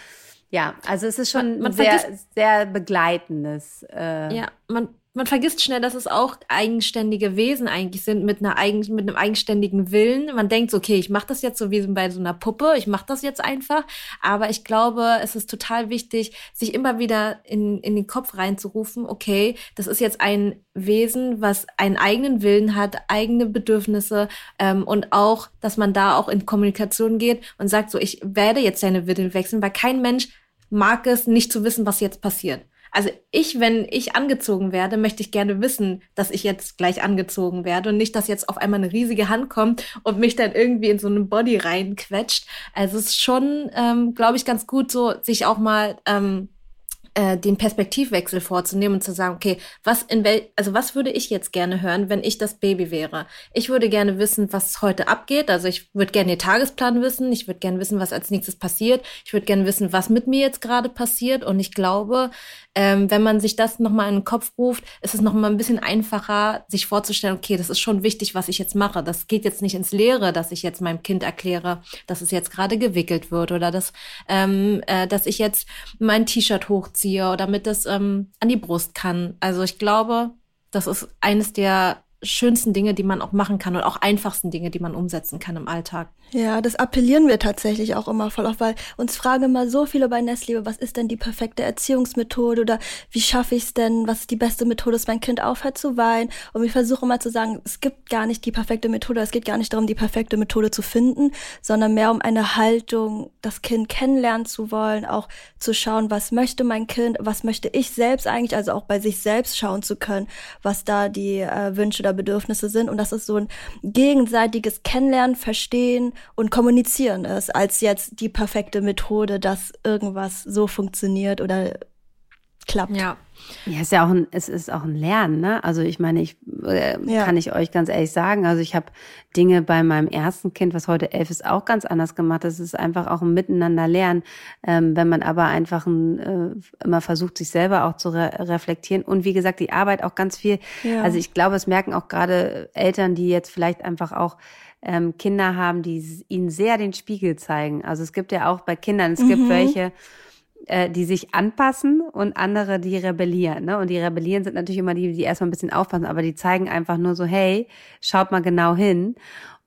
Ja, also es ist schon man, man sehr, sehr begleitendes. Äh, ja, man, man vergisst schnell, dass es auch eigenständige Wesen eigentlich sind mit einer eigen, mit einem eigenständigen Willen. Man denkt, so, okay, ich mache das jetzt so wie bei so einer Puppe, ich mache das jetzt einfach. Aber ich glaube, es ist total wichtig, sich immer wieder in, in den Kopf reinzurufen, okay, das ist jetzt ein Wesen, was einen eigenen Willen hat, eigene Bedürfnisse ähm, und auch, dass man da auch in Kommunikation geht und sagt, so, ich werde jetzt deine Windeln wechseln, weil kein Mensch mag es, nicht zu wissen, was jetzt passiert. Also ich, wenn ich angezogen werde, möchte ich gerne wissen, dass ich jetzt gleich angezogen werde und nicht, dass jetzt auf einmal eine riesige Hand kommt und mich dann irgendwie in so einen Body reinquetscht. Also es ist schon, ähm, glaube ich, ganz gut, so sich auch mal ähm, äh, den Perspektivwechsel vorzunehmen und zu sagen, okay, was in wel also was würde ich jetzt gerne hören, wenn ich das Baby wäre? Ich würde gerne wissen, was heute abgeht. Also ich würde gerne den Tagesplan wissen. Ich würde gerne wissen, was als nächstes passiert. Ich würde gerne wissen, was mit mir jetzt gerade passiert. Und ich glaube, ähm, wenn man sich das nochmal in den Kopf ruft, ist es nochmal ein bisschen einfacher, sich vorzustellen, okay, das ist schon wichtig, was ich jetzt mache. Das geht jetzt nicht ins Leere, dass ich jetzt meinem Kind erkläre, dass es jetzt gerade gewickelt wird oder dass, ähm, äh, dass ich jetzt mein T-Shirt hochziehe, damit es ähm, an die Brust kann. Also ich glaube, das ist eines der schönsten Dinge, die man auch machen kann und auch einfachsten Dinge, die man umsetzen kann im Alltag. Ja, das appellieren wir tatsächlich auch immer voll auf, weil uns fragen immer so viele bei Nestliebe, was ist denn die perfekte Erziehungsmethode oder wie schaffe ich es denn, was ist die beste Methode, dass mein Kind aufhört zu weinen? Und wir versuchen immer zu sagen, es gibt gar nicht die perfekte Methode, es geht gar nicht darum, die perfekte Methode zu finden, sondern mehr um eine Haltung, das Kind kennenlernen zu wollen, auch zu schauen, was möchte mein Kind, was möchte ich selbst eigentlich, also auch bei sich selbst schauen zu können, was da die äh, Wünsche oder Bedürfnisse sind. Und das ist so ein gegenseitiges Kennenlernen, Verstehen, und kommunizieren ist, als jetzt die perfekte Methode, dass irgendwas so funktioniert oder klappt. Ja. Ja, ist ja auch ein, es ist auch ein Lernen, ne? Also ich meine, ich äh, ja. kann ich euch ganz ehrlich sagen, also ich habe Dinge bei meinem ersten Kind, was heute elf ist, auch ganz anders gemacht. Das ist einfach auch ein Miteinander lernen, ähm, wenn man aber einfach ein, äh, immer versucht, sich selber auch zu re reflektieren und wie gesagt die Arbeit auch ganz viel. Ja. Also ich glaube, es merken auch gerade Eltern, die jetzt vielleicht einfach auch ähm, Kinder haben, die ihnen sehr den Spiegel zeigen. Also es gibt ja auch bei Kindern, es mhm. gibt welche, äh, die sich anpassen und andere, die rebellieren. Ne? Und die rebellieren sind natürlich immer die, die erstmal ein bisschen aufpassen, aber die zeigen einfach nur so, hey, schaut mal genau hin.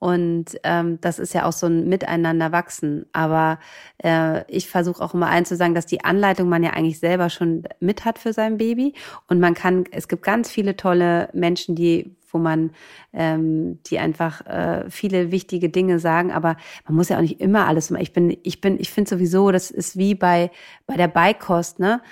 Und ähm, das ist ja auch so ein Miteinander wachsen. Aber äh, ich versuche auch immer eins zu sagen, dass die Anleitung man ja eigentlich selber schon mit hat für sein Baby. Und man kann, es gibt ganz viele tolle Menschen, die wo man ähm, die einfach äh, viele wichtige Dinge sagen, aber man muss ja auch nicht immer alles machen. Ich bin, ich bin, ich finde sowieso, das ist wie bei bei der Beikost, ne?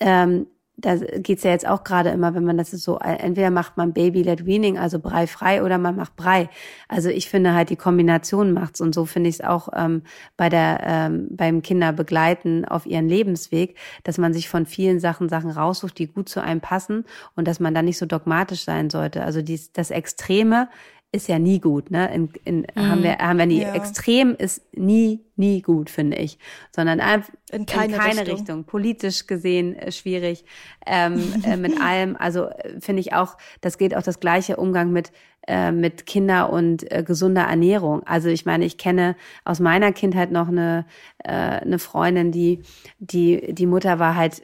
Ähm, da geht's ja jetzt auch gerade immer, wenn man das so, entweder macht man Baby-led Weaning, also Brei frei, oder man macht Brei. Also ich finde halt, die Kombination macht's und so finde ich es auch ähm, bei der ähm, beim Kinderbegleiten auf ihren Lebensweg, dass man sich von vielen Sachen Sachen raussucht, die gut zu einem passen und dass man da nicht so dogmatisch sein sollte. Also dies, das Extreme ist ja nie gut, ne? In, in, mm, haben wir haben wir nie ja. extrem ist nie nie gut, finde ich, sondern einfach in keine, in keine Richtung. Richtung. Politisch gesehen äh, schwierig ähm, äh, mit allem. Also äh, finde ich auch, das geht auch das gleiche Umgang mit äh, mit Kinder und gesunder Ernährung. Also ich meine, ich kenne aus meiner Kindheit noch eine äh, eine Freundin, die die die Mutter war halt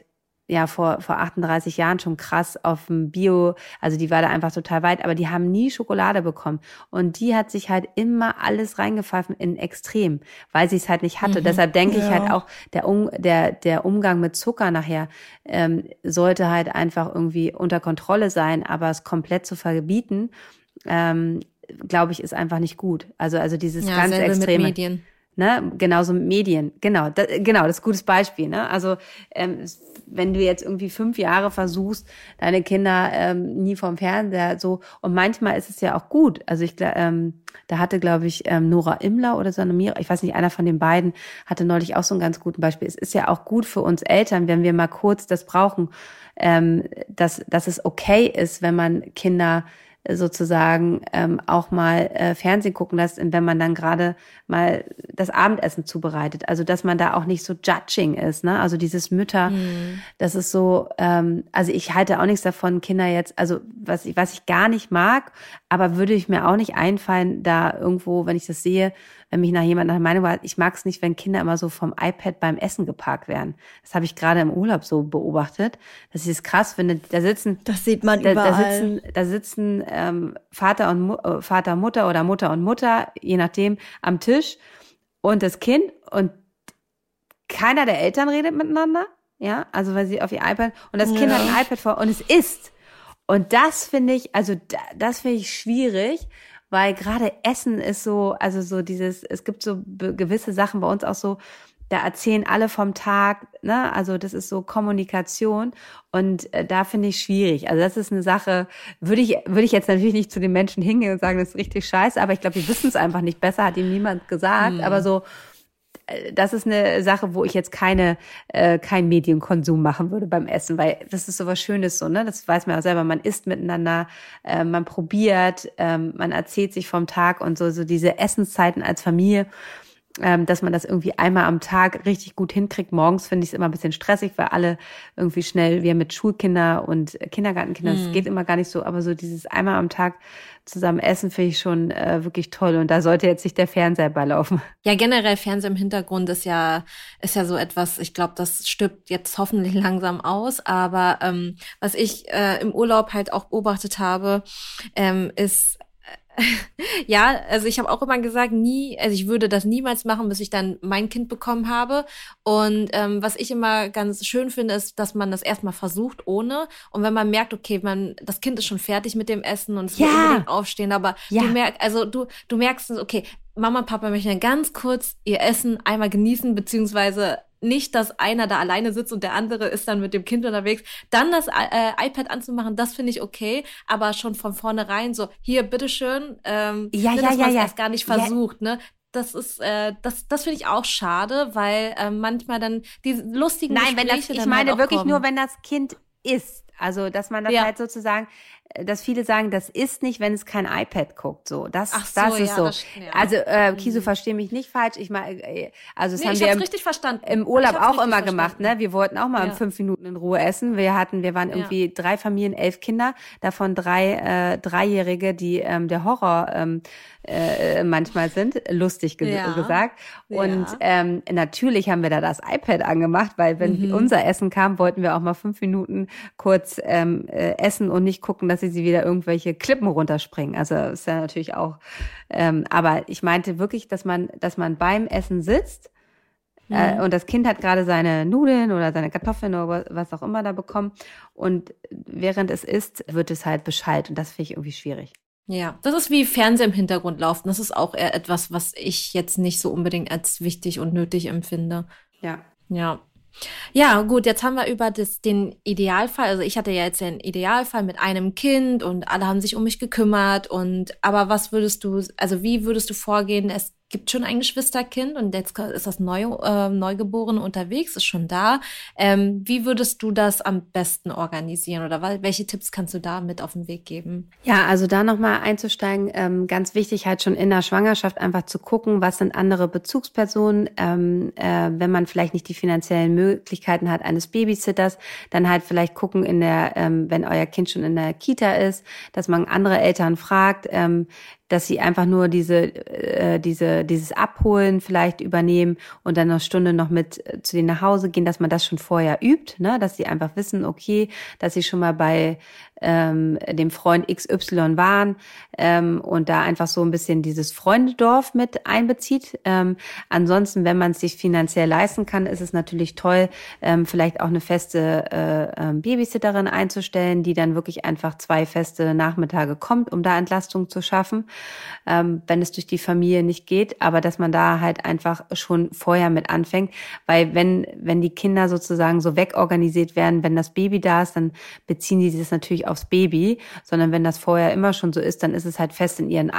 ja vor, vor 38 Jahren schon krass auf dem Bio, also die war da einfach total weit, aber die haben nie Schokolade bekommen. Und die hat sich halt immer alles reingepfeifen in Extrem, weil sie es halt nicht hatte. Mhm. Deshalb denke ja. ich halt auch, der, um, der, der Umgang mit Zucker nachher ähm, sollte halt einfach irgendwie unter Kontrolle sein, aber es komplett zu verbieten, ähm, glaube ich, ist einfach nicht gut. Also, also dieses ja, ganz extreme. Mit Medien. Ne? Genauso Medien. Genau, da, genau, das ist ein gutes Beispiel. Ne? Also ähm, wenn du jetzt irgendwie fünf Jahre versuchst, deine Kinder ähm, nie vom Fernseher so und manchmal ist es ja auch gut. Also ich ähm, da hatte glaube ich ähm, Nora Imler oder so eine Mira, ich weiß nicht, einer von den beiden hatte neulich auch so einen ganz guten Beispiel. Es ist ja auch gut für uns Eltern, wenn wir mal kurz das brauchen, ähm, dass dass es okay ist, wenn man Kinder sozusagen ähm, auch mal äh, Fernsehen gucken lässt, wenn man dann gerade mal das Abendessen zubereitet. Also dass man da auch nicht so judging ist, ne? Also dieses Mütter, mhm. das ist so, ähm, also ich halte auch nichts davon, Kinder jetzt, also was ich, was ich gar nicht mag, aber würde ich mir auch nicht einfallen, da irgendwo, wenn ich das sehe, wenn mich nach jemand nach Meinung war, ich mag es nicht, wenn Kinder immer so vom iPad beim Essen geparkt werden. Das habe ich gerade im Urlaub so beobachtet, dass ich es krass finde. Da sitzen, das sieht man da, überall. Da sitzen, da sitzen ähm, Vater und äh, Vater, Mutter oder Mutter und Mutter, je nachdem, am Tisch und das Kind und keiner der Eltern redet miteinander. Ja, also weil sie auf ihr iPad und das Kind ja. hat ein iPad vor und es isst. Und das finde ich, also das finde ich schwierig, weil gerade Essen ist so, also so dieses, es gibt so gewisse Sachen bei uns auch so, da erzählen alle vom Tag, ne? Also das ist so Kommunikation und äh, da finde ich schwierig. Also das ist eine Sache, würde ich würde ich jetzt natürlich nicht zu den Menschen hingehen und sagen, das ist richtig scheiße, aber ich glaube, wir wissen es einfach nicht besser, hat ihm niemand gesagt, mhm. aber so äh, das ist eine Sache, wo ich jetzt keine äh, kein Medienkonsum machen würde beim Essen, weil das ist so was Schönes so, ne? Das weiß man ja selber. Man isst miteinander, äh, man probiert, äh, man erzählt sich vom Tag und so so diese Essenszeiten als Familie ähm, dass man das irgendwie einmal am Tag richtig gut hinkriegt. Morgens finde ich es immer ein bisschen stressig, weil alle irgendwie schnell, wir mit Schulkinder und Kindergartenkinder, das mhm. geht immer gar nicht so, aber so dieses einmal am Tag zusammen essen finde ich schon äh, wirklich toll und da sollte jetzt nicht der Fernseher beilaufen. Ja, generell Fernseher im Hintergrund ist ja ist ja so etwas, ich glaube, das stirbt jetzt hoffentlich langsam aus, aber ähm, was ich äh, im Urlaub halt auch beobachtet habe, ähm, ist ja, also ich habe auch immer gesagt, nie, also ich würde das niemals machen, bis ich dann mein Kind bekommen habe. Und ähm, was ich immer ganz schön finde, ist, dass man das erstmal versucht ohne. Und wenn man merkt, okay, man, das Kind ist schon fertig mit dem Essen und es ja. will unbedingt aufstehen, aber ja. du merkst, also du, du merkst, okay, Mama und Papa möchten ganz kurz ihr Essen einmal genießen, beziehungsweise nicht, dass einer da alleine sitzt und der andere ist dann mit dem Kind unterwegs. Dann das äh, iPad anzumachen, das finde ich okay, aber schon von vornherein so, hier, bitteschön, ähm, ja, ja, ja, ja. erst gar nicht versucht, ja. ne? Das ist, äh, das, das finde ich auch schade, weil äh, manchmal dann die lustigen Nein, wenn das, ich meine halt wirklich kommen. nur, wenn das Kind ist. Also, dass man das ja. halt sozusagen, dass viele sagen, das ist nicht, wenn es kein iPad guckt. So, das, Ach so, das ist ja, so. Das, ja. Also äh, Kiso, mhm. verstehe mich nicht falsch. Ich meine, äh, also das nee, haben wir im, richtig verstanden. im Urlaub auch immer verstanden. gemacht. Ne, wir wollten auch mal ja. in fünf Minuten in Ruhe essen. Wir hatten, wir waren irgendwie drei Familien, elf Kinder, davon drei äh, Dreijährige, die ähm, der Horror ähm, äh, manchmal sind, lustig ge ja. gesagt. Und ja. ähm, natürlich haben wir da das iPad angemacht, weil wenn mhm. unser Essen kam, wollten wir auch mal fünf Minuten kurz ähm, äh, essen und nicht gucken, dass sie sie wieder irgendwelche Klippen runterspringen. Also ist ja natürlich auch. Ähm, aber ich meinte wirklich, dass man, dass man beim Essen sitzt. Äh, mhm. und das Kind hat gerade seine Nudeln oder seine Kartoffeln oder was auch immer da bekommen. Und während es isst, wird es halt Bescheid. Und das finde ich irgendwie schwierig. Ja, das ist wie Fernsehen im Hintergrund laufen. Das ist auch eher etwas, was ich jetzt nicht so unbedingt als wichtig und nötig empfinde. Ja. Ja. Ja, gut, jetzt haben wir über das, den Idealfall. Also ich hatte ja jetzt den Idealfall mit einem Kind und alle haben sich um mich gekümmert. Und aber was würdest du, also wie würdest du vorgehen? Es gibt schon ein Geschwisterkind und jetzt ist das Neu, äh, Neugeborene unterwegs, ist schon da. Ähm, wie würdest du das am besten organisieren oder welche Tipps kannst du da mit auf den Weg geben? Ja, also da nochmal einzusteigen, ähm, ganz wichtig halt schon in der Schwangerschaft einfach zu gucken, was sind andere Bezugspersonen, ähm, äh, wenn man vielleicht nicht die finanziellen Möglichkeiten hat eines Babysitters, dann halt vielleicht gucken in der, ähm, wenn euer Kind schon in der Kita ist, dass man andere Eltern fragt, ähm, dass sie einfach nur diese, äh, diese, dieses Abholen vielleicht übernehmen und dann eine Stunde noch mit äh, zu denen nach Hause gehen, dass man das schon vorher übt, ne? dass sie einfach wissen, okay, dass sie schon mal bei ähm, dem Freund XY waren ähm, und da einfach so ein bisschen dieses Freundedorf mit einbezieht. Ähm, ansonsten, wenn man es sich finanziell leisten kann, ist es natürlich toll, ähm, vielleicht auch eine feste äh, ähm, Babysitterin einzustellen, die dann wirklich einfach zwei feste Nachmittage kommt, um da Entlastung zu schaffen, ähm, wenn es durch die Familie nicht geht, aber dass man da halt einfach schon vorher mit anfängt, weil wenn wenn die Kinder sozusagen so wegorganisiert werden, wenn das Baby da ist, dann beziehen die das natürlich aufs Baby, sondern wenn das vorher immer schon so ist, dann ist es halt fest in ihren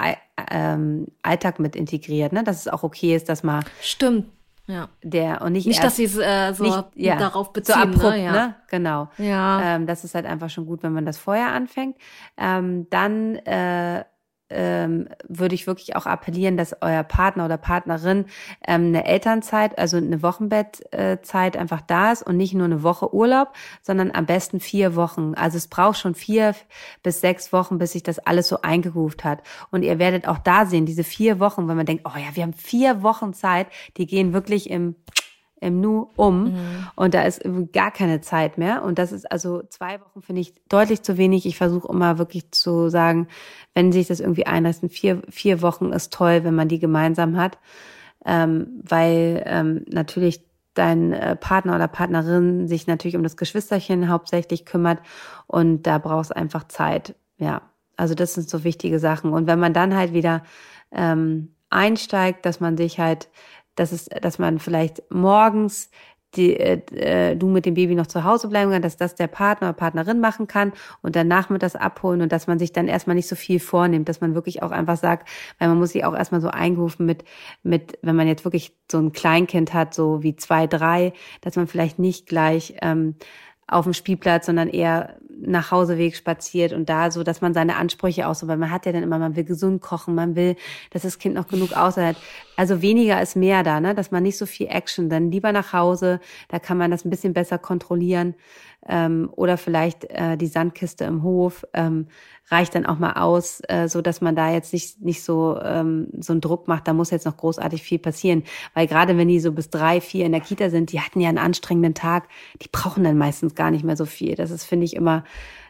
ähm, Alltag mit integriert, ne? Dass es auch okay ist, dass man Stimmt. Ja. Der und nicht nicht, erst, dass sie es äh, so nicht, ja, darauf beziehen. so abrupt, ne? Ja. ne? Genau. Ja. Ähm, das ist halt einfach schon gut, wenn man das vorher anfängt. Ähm, dann äh, ähm, würde ich wirklich auch appellieren, dass euer Partner oder Partnerin ähm, eine Elternzeit, also eine Wochenbettzeit einfach da ist und nicht nur eine Woche Urlaub, sondern am besten vier Wochen. Also es braucht schon vier bis sechs Wochen, bis sich das alles so eingegroovt hat. Und ihr werdet auch da sehen, diese vier Wochen, wenn man denkt, oh ja, wir haben vier Wochen Zeit, die gehen wirklich im im Nu um Mhm. und da ist gar keine Zeit mehr und das ist also zwei Wochen finde ich deutlich zu wenig. Ich versuche immer wirklich zu sagen, wenn sich das irgendwie einlassen, vier vier Wochen ist toll, wenn man die gemeinsam hat, ähm, weil ähm, natürlich dein äh, Partner oder Partnerin sich natürlich um das Geschwisterchen hauptsächlich kümmert und da brauchst einfach Zeit. Ja, also das sind so wichtige Sachen und wenn man dann halt wieder ähm, einsteigt, dass man sich halt dass es, dass man vielleicht morgens die, äh, äh, du mit dem Baby noch zu Hause bleiben kann, dass das der Partner oder Partnerin machen kann und dann nachmittags abholen und dass man sich dann erstmal nicht so viel vornimmt, dass man wirklich auch einfach sagt, weil man muss sich auch erstmal so eingerufen mit, mit, wenn man jetzt wirklich so ein Kleinkind hat, so wie zwei, drei, dass man vielleicht nicht gleich ähm, auf dem Spielplatz, sondern eher nach Hauseweg spaziert und da so, dass man seine Ansprüche auch so, weil man hat ja dann immer, man will gesund kochen, man will, dass das Kind noch genug aushält. Also weniger ist mehr da, ne? dass man nicht so viel Action, dann lieber nach Hause, da kann man das ein bisschen besser kontrollieren ähm, oder vielleicht äh, die Sandkiste im Hof ähm, reicht dann auch mal aus, äh, so dass man da jetzt nicht nicht so ähm, so einen Druck macht. Da muss jetzt noch großartig viel passieren, weil gerade wenn die so bis drei, vier in der Kita sind, die hatten ja einen anstrengenden Tag, die brauchen dann meistens gar nicht mehr so viel. Das ist finde ich immer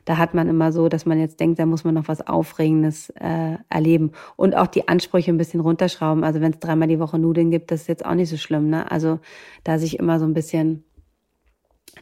da hat man immer so, dass man jetzt denkt, da muss man noch was Aufregendes äh, erleben und auch die Ansprüche ein bisschen runterschrauben. Also wenn es dreimal die Woche Nudeln gibt, das ist jetzt auch nicht so schlimm. Ne? Also da sich immer so ein bisschen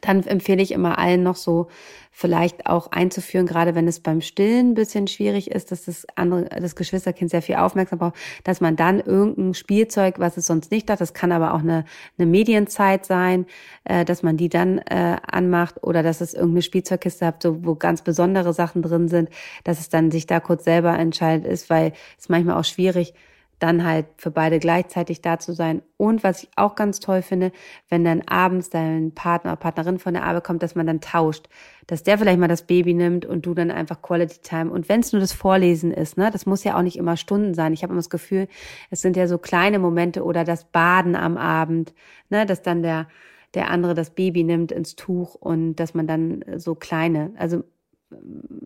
dann empfehle ich immer allen noch so vielleicht auch einzuführen, gerade wenn es beim Stillen ein bisschen schwierig ist, dass das andere, das Geschwisterkind sehr viel Aufmerksamkeit braucht, dass man dann irgendein Spielzeug, was es sonst nicht hat, das kann aber auch eine, eine Medienzeit sein, äh, dass man die dann äh, anmacht oder dass es irgendeine Spielzeugkiste hat, so, wo ganz besondere Sachen drin sind, dass es dann sich da kurz selber entscheidet ist, weil es manchmal auch schwierig dann halt für beide gleichzeitig da zu sein. Und was ich auch ganz toll finde, wenn dann abends dein Partner oder Partnerin von der Arbeit kommt, dass man dann tauscht. Dass der vielleicht mal das Baby nimmt und du dann einfach Quality Time. Und wenn es nur das Vorlesen ist, ne, das muss ja auch nicht immer Stunden sein. Ich habe immer das Gefühl, es sind ja so kleine Momente oder das Baden am Abend, ne, dass dann der, der andere das Baby nimmt ins Tuch und dass man dann so kleine, also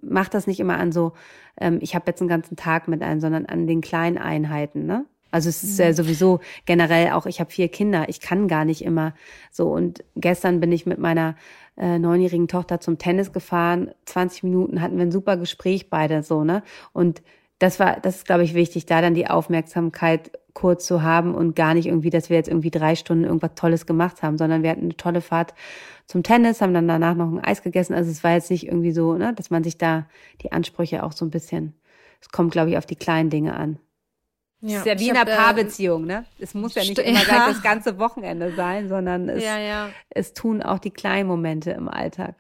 macht das nicht immer an so, ähm, ich habe jetzt einen ganzen Tag mit einem, sondern an den kleinen Einheiten, ne? Also es ist ja sowieso generell auch, ich habe vier Kinder, ich kann gar nicht immer so. Und gestern bin ich mit meiner äh, neunjährigen Tochter zum Tennis gefahren. 20 Minuten hatten wir ein super Gespräch beide so, ne? Und das war, das ist, glaube ich, wichtig, da dann die Aufmerksamkeit kurz zu haben und gar nicht irgendwie, dass wir jetzt irgendwie drei Stunden irgendwas Tolles gemacht haben, sondern wir hatten eine tolle Fahrt zum Tennis, haben dann danach noch ein Eis gegessen. Also es war jetzt nicht irgendwie so, ne, dass man sich da die Ansprüche auch so ein bisschen, es kommt, glaube ich, auf die kleinen Dinge an. Ja. ist ja wie in einer äh, Paarbeziehung, ne? Es muss ja nicht immer ja. gleich das ganze Wochenende sein, sondern es, Ja, ja. es tun auch die kleinen Momente im Alltag.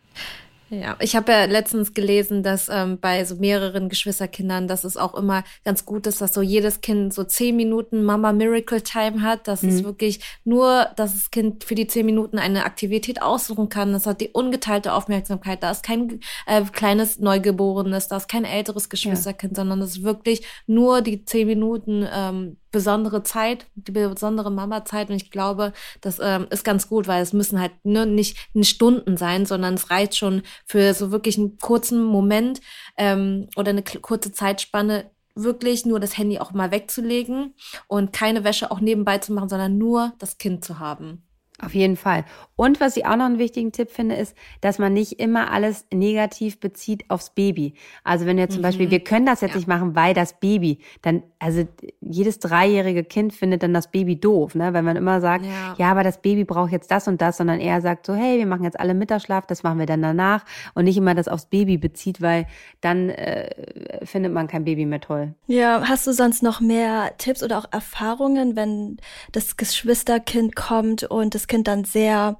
Ja, ich habe ja letztens gelesen, dass ähm, bei so mehreren Geschwisterkindern, dass es auch immer ganz gut ist, dass so jedes Kind so zehn Minuten Mama Miracle Time hat, dass es wirklich nur, dass das Kind für die zehn Minuten eine Aktivität aussuchen kann. Das hat die ungeteilte Aufmerksamkeit. Da ist kein äh, kleines Neugeborenes, da ist kein älteres Geschwisterkind, sondern es ist wirklich nur die zehn Minuten ähm, besondere Zeit, die besondere Mama-Zeit. Und ich glaube, das ähm, ist ganz gut, weil es müssen halt ne, nicht, Stunden sein, sondern es reicht schon für so wirklich einen kurzen Moment ähm, oder eine kurze Zeitspanne, wirklich nur das Handy auch mal wegzulegen und keine Wäsche auch nebenbei zu machen, sondern nur das Kind zu haben. Auf jeden Fall. Und was ich auch noch einen wichtigen Tipp finde, ist, dass man nicht immer alles negativ bezieht aufs Baby. Also wenn wir zum Beispiel, wir können das jetzt nicht machen, weil das Baby, dann, also jedes dreijährige Kind findet dann das Baby doof, ne? Wenn man immer sagt, Ja. ja, aber das Baby braucht jetzt das und das, sondern eher sagt so, hey, wir machen jetzt alle Mittagsschlaf, das machen wir dann danach und nicht immer das aufs Baby bezieht, weil dann äh, findet man kein Baby mehr toll. Ja, hast du sonst noch mehr Tipps oder auch Erfahrungen, wenn das Geschwisterkind kommt und das Kind dann sehr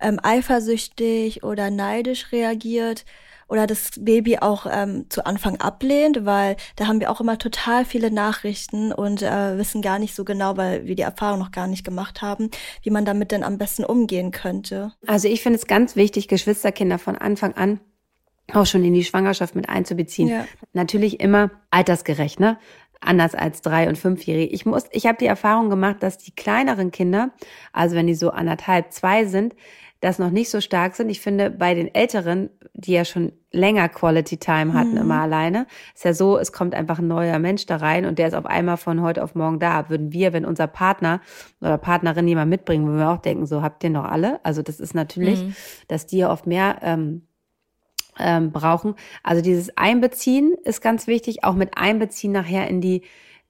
ähm, eifersüchtig oder neidisch reagiert oder das Baby auch ähm, zu Anfang ablehnt, weil da haben wir auch immer total viele Nachrichten und äh, wissen gar nicht so genau, weil wir die Erfahrung noch gar nicht gemacht haben, wie man damit denn am besten umgehen könnte. Also ich finde es ganz wichtig, Geschwisterkinder von Anfang an auch schon in die Schwangerschaft mit einzubeziehen. Ja. Natürlich immer altersgerecht, ne? Anders als drei- und fünfjährige. Ich muss, ich habe die Erfahrung gemacht, dass die kleineren Kinder, also wenn die so anderthalb, zwei sind, das noch nicht so stark sind. Ich finde, bei den Älteren, die ja schon länger Quality Time hatten, mhm. immer alleine, ist ja so, es kommt einfach ein neuer Mensch da rein und der ist auf einmal von heute auf morgen da. Würden wir, wenn unser Partner oder Partnerin jemand mitbringen, würden wir auch denken, so habt ihr noch alle? Also das ist natürlich, mhm. dass die ja oft mehr ähm, ähm, brauchen. Also dieses Einbeziehen ist ganz wichtig, auch mit Einbeziehen nachher in die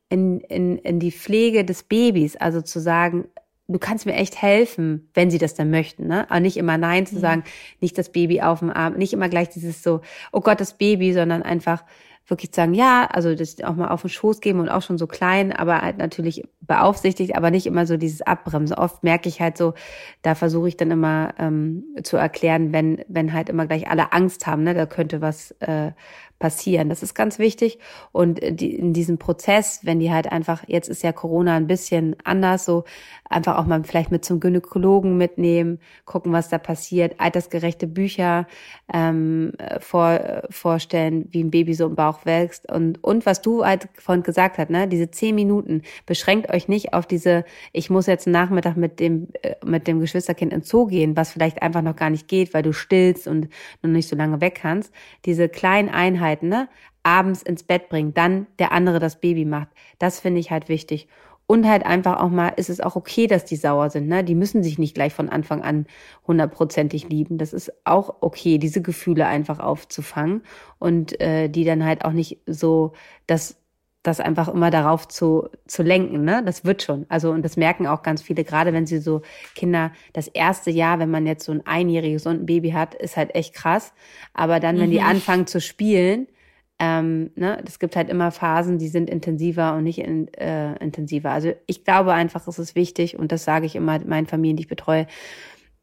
in, in, in die Pflege des Babys, also zu sagen, du kannst mir echt helfen, wenn sie das dann möchten, ne? Aber nicht immer Nein zu mhm. sagen, nicht das Baby auf dem Arm, nicht immer gleich dieses so, oh Gott, das Baby, sondern einfach, wirklich sagen, ja, also das auch mal auf den Schoß geben und auch schon so klein, aber halt natürlich beaufsichtigt, aber nicht immer so dieses Abbremsen. Oft merke ich halt so, da versuche ich dann immer ähm, zu erklären, wenn, wenn halt immer gleich alle Angst haben, ne, da könnte was äh, passieren. Das ist ganz wichtig. Und die, in diesem Prozess, wenn die halt einfach, jetzt ist ja Corona ein bisschen anders, so einfach auch mal vielleicht mit zum Gynäkologen mitnehmen, gucken, was da passiert, altersgerechte Bücher ähm, vor, vorstellen, wie ein Baby so im Bauch wächst. Und, und was du halt vorhin gesagt hast, ne, diese zehn Minuten, beschränkt euch nicht auf diese, ich muss jetzt Nachmittag mit dem, äh, mit dem Geschwisterkind ins Zoo gehen, was vielleicht einfach noch gar nicht geht, weil du stillst und noch nicht so lange weg kannst. Diese kleinen Einheiten, ne? Abends ins Bett bringen, dann der andere das Baby macht. Das finde ich halt wichtig. Und halt einfach auch mal, ist es auch okay, dass die sauer sind, ne? Die müssen sich nicht gleich von Anfang an hundertprozentig lieben. Das ist auch okay, diese Gefühle einfach aufzufangen und äh, die dann halt auch nicht so das das einfach immer darauf zu, zu lenken, ne? Das wird schon. Also, und das merken auch ganz viele, gerade wenn sie so Kinder, das erste Jahr, wenn man jetzt so ein einjähriges und ein Baby hat, ist halt echt krass. Aber dann, wenn mhm. die anfangen zu spielen, ähm, ne, es gibt halt immer Phasen, die sind intensiver und nicht in, äh, intensiver. Also ich glaube einfach, es ist wichtig, und das sage ich immer meinen Familien, die ich betreue,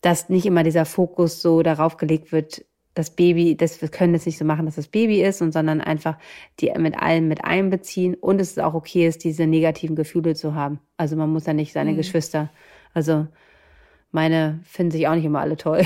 dass nicht immer dieser Fokus so darauf gelegt wird, das Baby, das, wir können es nicht so machen, dass das Baby ist, und sondern einfach die mit allem mit einbeziehen und es ist auch okay ist, diese negativen Gefühle zu haben. Also man muss ja nicht seine mhm. Geschwister, also meine finden sich auch nicht immer alle toll.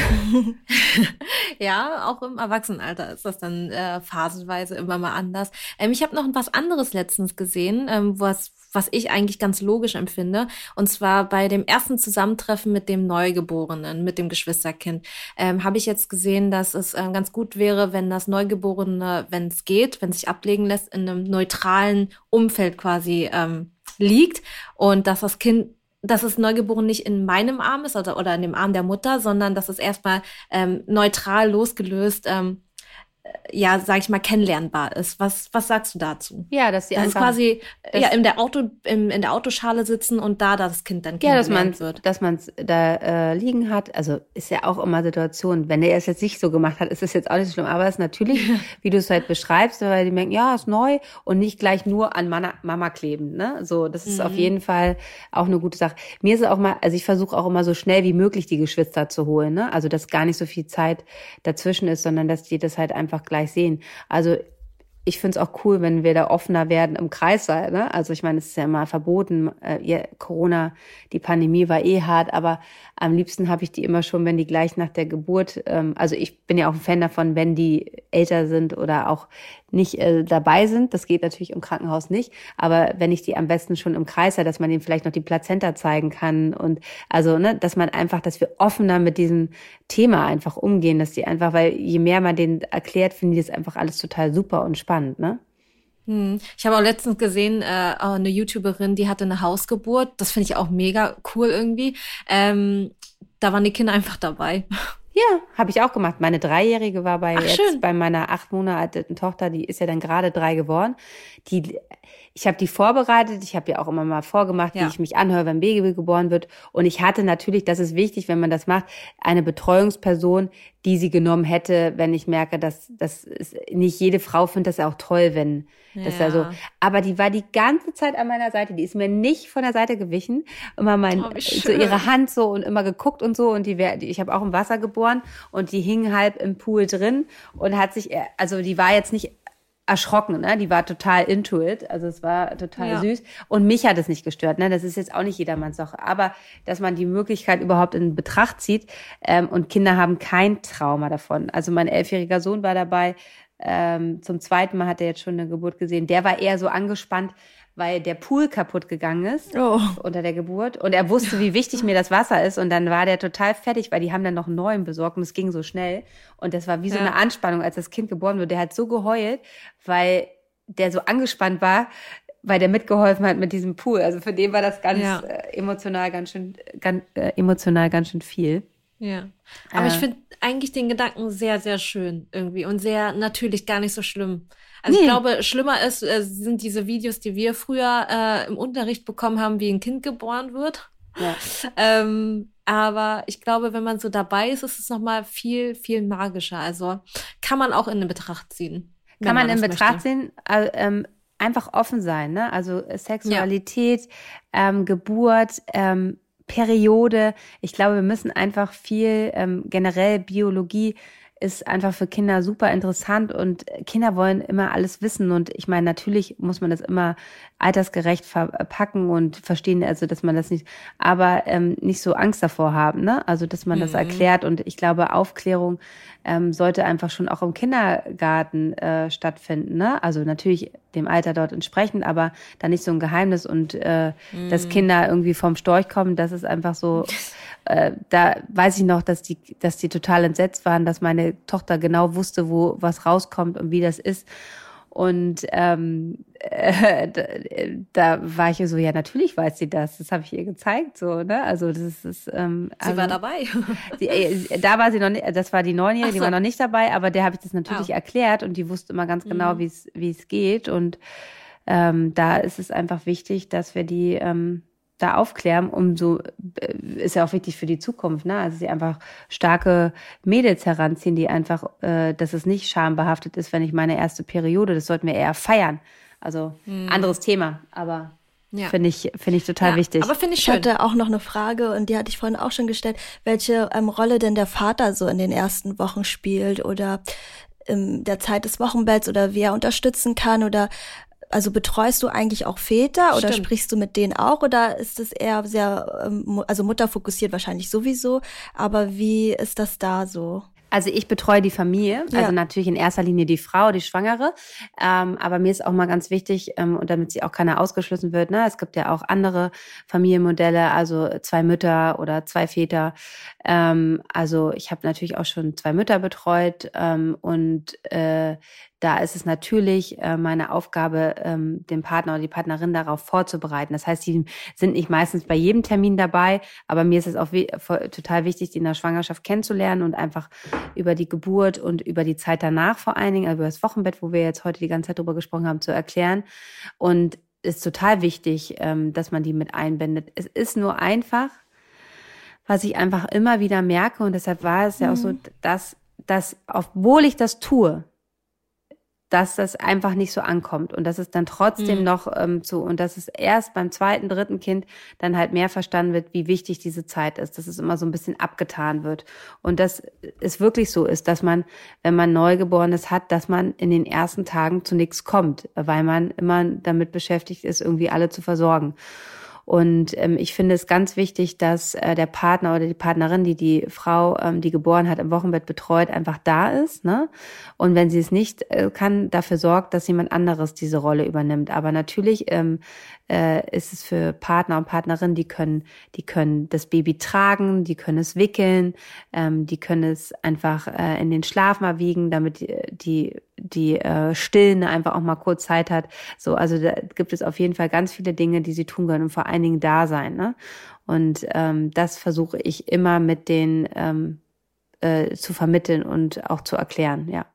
ja, auch im Erwachsenenalter ist das dann äh, phasenweise immer mal anders. Ähm, ich habe noch was anderes letztens gesehen, ähm, was was ich eigentlich ganz logisch empfinde. Und zwar bei dem ersten Zusammentreffen mit dem Neugeborenen, mit dem Geschwisterkind, ähm, habe ich jetzt gesehen, dass es äh, ganz gut wäre, wenn das Neugeborene, wenn es geht, wenn sich ablegen lässt, in einem neutralen Umfeld quasi ähm, liegt und dass das Kind dass es Neugeboren nicht in meinem Arm ist oder, oder in dem Arm der Mutter, sondern dass es erstmal ähm, neutral losgelöst ähm, ja, sag ich mal, kennenlernbar ist. Was, was sagst du dazu? Ja, dass sie das einfach quasi ja in der Auto im, in der Autoschale sitzen und da das Kind dann ja, dass man wird. dass man es da äh, liegen hat. Also ist ja auch immer Situation. Wenn der es jetzt nicht so gemacht hat, ist es jetzt auch nicht so schlimm. Aber es ist natürlich, wie du es halt beschreibst, weil die merken, ja, ist neu und nicht gleich nur an Mama, Mama kleben. Ne, so das ist mhm. auf jeden Fall auch eine gute Sache. Mir ist es auch mal, also ich versuche auch immer so schnell wie möglich die Geschwister zu holen. Ne, also dass gar nicht so viel Zeit dazwischen ist, sondern dass die das halt einfach gleich sehen. Also ich finde es auch cool, wenn wir da offener werden im Kreissaal. Ne? Also ich meine, es ist ja immer verboten. Äh, Corona, die Pandemie war eh hart, aber am liebsten habe ich die immer schon, wenn die gleich nach der Geburt, ähm, also ich bin ja auch ein Fan davon, wenn die älter sind oder auch nicht äh, dabei sind. Das geht natürlich im Krankenhaus nicht, aber wenn ich die am besten schon im Kreis habe, dass man ihnen vielleicht noch die Plazenta zeigen kann und also, ne, dass man einfach, dass wir offener mit diesem Thema einfach umgehen, dass die einfach, weil je mehr man denen erklärt, finde ich das einfach alles total super und spannend, ne? Hm. Ich habe auch letztens gesehen, äh, eine YouTuberin, die hatte eine Hausgeburt. Das finde ich auch mega cool irgendwie. Ähm, da waren die Kinder einfach dabei. Ja, habe ich auch gemacht. Meine Dreijährige war bei Ach, jetzt schön. bei meiner acht Monate alten Tochter, die ist ja dann gerade drei geworden. Die ich habe die vorbereitet, ich habe ja auch immer mal vorgemacht, ja. wie ich mich anhöre, wenn Baby geboren wird. Und ich hatte natürlich, das ist wichtig, wenn man das macht, eine Betreuungsperson, die sie genommen hätte, wenn ich merke, dass das nicht jede Frau findet das ja auch toll, wenn das ja. so. Aber die war die ganze Zeit an meiner Seite. Die ist mir nicht von der Seite gewichen. Immer mein, oh, so ihre Hand so und immer geguckt und so. Und die, wär, ich habe auch im Wasser geboren und die hing halb im Pool drin und hat sich, also die war jetzt nicht erschrocken, ne? Die war total into it. Also es war total ja. süß. Und mich hat es nicht gestört, ne? Das ist jetzt auch nicht jedermanns Sache. Aber dass man die Möglichkeit überhaupt in Betracht zieht ähm, und Kinder haben kein Trauma davon. Also mein elfjähriger Sohn war dabei. Ähm, zum zweiten Mal hat er jetzt schon eine Geburt gesehen. Der war eher so angespannt, weil der Pool kaputt gegangen ist oh. unter der Geburt. Und er wusste, wie wichtig mir das Wasser ist. Und dann war der total fertig, weil die haben dann noch einen neuen besorgt und es ging so schnell. Und das war wie so ja. eine Anspannung, als das Kind geboren wurde. Der hat so geheult, weil der so angespannt war, weil der mitgeholfen hat mit diesem Pool. Also für den war das ganz ja. äh, emotional ganz schön, ganz, äh, emotional ganz schön viel. Ja. Aber äh, ich finde eigentlich den Gedanken sehr, sehr schön irgendwie und sehr natürlich gar nicht so schlimm. Also nee. ich glaube, schlimmer ist, äh, sind diese Videos, die wir früher äh, im Unterricht bekommen haben, wie ein Kind geboren wird. Ja. Ähm, aber ich glaube, wenn man so dabei ist, ist es nochmal viel, viel magischer. Also kann man auch in Betracht ziehen. Kann man, man in Betracht möchte. ziehen, äh, ähm, einfach offen sein, ne? Also Sexualität, ja. ähm, Geburt, ähm, Periode. Ich glaube, wir müssen einfach viel ähm, generell Biologie ist einfach für Kinder super interessant und Kinder wollen immer alles wissen und ich meine, natürlich muss man das immer altersgerecht verpacken und verstehen, also dass man das nicht, aber ähm, nicht so Angst davor haben, ne? Also dass man das mhm. erklärt und ich glaube, Aufklärung ähm, sollte einfach schon auch im Kindergarten äh, stattfinden, ne? Also natürlich dem Alter dort entsprechend, aber da nicht so ein Geheimnis und äh, mhm. dass Kinder irgendwie vom Storch kommen, das ist einfach so äh, da weiß ich noch, dass die, dass die total entsetzt waren, dass meine Tochter genau wusste, wo was rauskommt und wie das ist. Und ähm, äh, da, da war ich so, ja, natürlich weiß sie das. Das habe ich ihr gezeigt, so, ne? Also das ist. Ähm, sie also, war dabei. Die, äh, da war sie noch nicht, das war die Neunjährige, so. die war noch nicht dabei, aber der habe ich das natürlich oh. erklärt und die wusste immer ganz genau, mhm. wie es wie es geht. Und ähm, da ist es einfach wichtig, dass wir die ähm, da aufklären, umso äh, ist ja auch wichtig für die Zukunft, ne? Also sie einfach starke Mädels heranziehen, die einfach, äh, dass es nicht schambehaftet ist, wenn ich meine erste Periode, das sollten wir eher feiern. Also hm. anderes Thema, aber ja. Finde ich, finde ich total ja, wichtig. Aber finde ich schön. Ich hatte auch noch eine Frage und die hatte ich vorhin auch schon gestellt, welche ähm, Rolle denn der Vater so in den ersten Wochen spielt oder in der Zeit des Wochenbetts oder wie er unterstützen kann oder also betreust du eigentlich auch Väter oder Stimmt. sprichst du mit denen auch oder ist es eher sehr, ähm, also Mutter fokussiert wahrscheinlich sowieso, aber wie ist das da so? Also ich betreue die Familie, ja. also natürlich in erster Linie die Frau, die Schwangere. Ähm, aber mir ist auch mal ganz wichtig, ähm, und damit sie auch keiner ausgeschlossen wird, ne, es gibt ja auch andere Familienmodelle, also zwei Mütter oder zwei Väter. Ähm, also ich habe natürlich auch schon zwei Mütter betreut ähm, und äh, da ist es natürlich äh, meine Aufgabe, ähm, den Partner oder die Partnerin darauf vorzubereiten. Das heißt, die sind nicht meistens bei jedem Termin dabei, aber mir ist es auch total wichtig, die in der Schwangerschaft kennenzulernen und einfach über die Geburt und über die Zeit danach vor allen Dingen, über das Wochenbett, wo wir jetzt heute die ganze Zeit drüber gesprochen haben, zu erklären. Und ist total wichtig, ähm, dass man die mit einbindet. Es ist nur einfach, was ich einfach immer wieder merke und deshalb war es ja auch so, mhm. dass, dass obwohl ich das tue, dass das einfach nicht so ankommt und dass es dann trotzdem mhm. noch ähm, so und dass es erst beim zweiten, dritten Kind dann halt mehr verstanden wird, wie wichtig diese Zeit ist, dass es immer so ein bisschen abgetan wird und dass es wirklich so ist, dass man, wenn man Neugeborenes hat, dass man in den ersten Tagen zu nichts kommt, weil man immer damit beschäftigt ist, irgendwie alle zu versorgen. Und ähm, ich finde es ganz wichtig, dass äh, der Partner oder die Partnerin, die die Frau, ähm, die geboren hat, im Wochenbett betreut, einfach da ist. Ne? Und wenn sie es nicht äh, kann, dafür sorgt, dass jemand anderes diese Rolle übernimmt. Aber natürlich ähm, äh, ist es für Partner und Partnerinnen, die können, die können das Baby tragen, die können es wickeln, ähm, die können es einfach äh, in den Schlaf mal wiegen, damit die, die die äh, Stillende einfach auch mal kurz Zeit hat. So, also da gibt es auf jeden Fall ganz viele Dinge, die sie tun können und vor allen Dingen da sein. Ne? Und ähm, das versuche ich immer mit den ähm, äh, zu vermitteln und auch zu erklären, ja.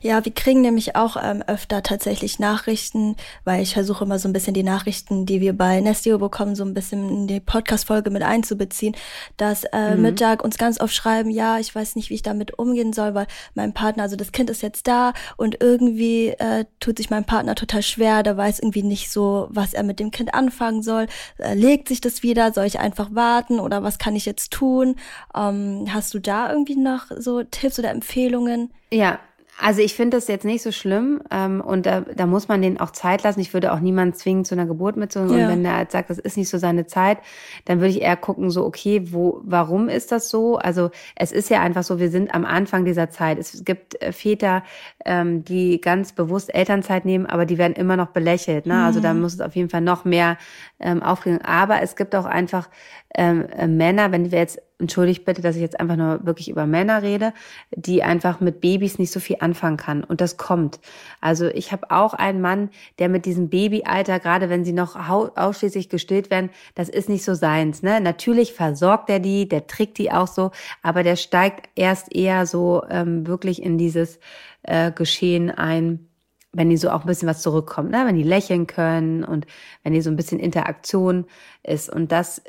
Ja, wir kriegen nämlich auch ähm, öfter tatsächlich Nachrichten, weil ich versuche immer so ein bisschen die Nachrichten, die wir bei Nestio bekommen, so ein bisschen in die Podcast-Folge mit einzubeziehen, dass äh, mhm. Mittag uns ganz oft schreiben, ja, ich weiß nicht, wie ich damit umgehen soll, weil mein Partner, also das Kind ist jetzt da und irgendwie äh, tut sich mein Partner total schwer, der weiß irgendwie nicht so, was er mit dem Kind anfangen soll. Äh, legt sich das wieder? Soll ich einfach warten oder was kann ich jetzt tun? Ähm, hast du da irgendwie noch so Tipps oder Empfehlungen? Ja, also ich finde das jetzt nicht so schlimm ähm, und da, da muss man den auch Zeit lassen. Ich würde auch niemanden zwingen zu einer Geburt mitzunehmen. Ja. Und wenn er halt sagt, das ist nicht so seine Zeit, dann würde ich eher gucken, so okay, wo, warum ist das so? Also es ist ja einfach so, wir sind am Anfang dieser Zeit. Es gibt äh, Väter, ähm, die ganz bewusst Elternzeit nehmen, aber die werden immer noch belächelt. Ne? Mhm. Also da mhm. muss es auf jeden Fall noch mehr ähm, aufgehen. Aber es gibt auch einfach ähm, äh, Männer, wenn wir jetzt entschuldigt bitte, dass ich jetzt einfach nur wirklich über Männer rede, die einfach mit Babys nicht so viel anfangen kann. Und das kommt. Also ich habe auch einen Mann, der mit diesem Babyalter, gerade wenn sie noch ausschließlich gestillt werden, das ist nicht so seins. Ne? Natürlich versorgt er die, der trägt die auch so, aber der steigt erst eher so ähm, wirklich in dieses äh, Geschehen ein, wenn die so auch ein bisschen was zurückkommt, ne? wenn die lächeln können und wenn die so ein bisschen Interaktion ist. Und das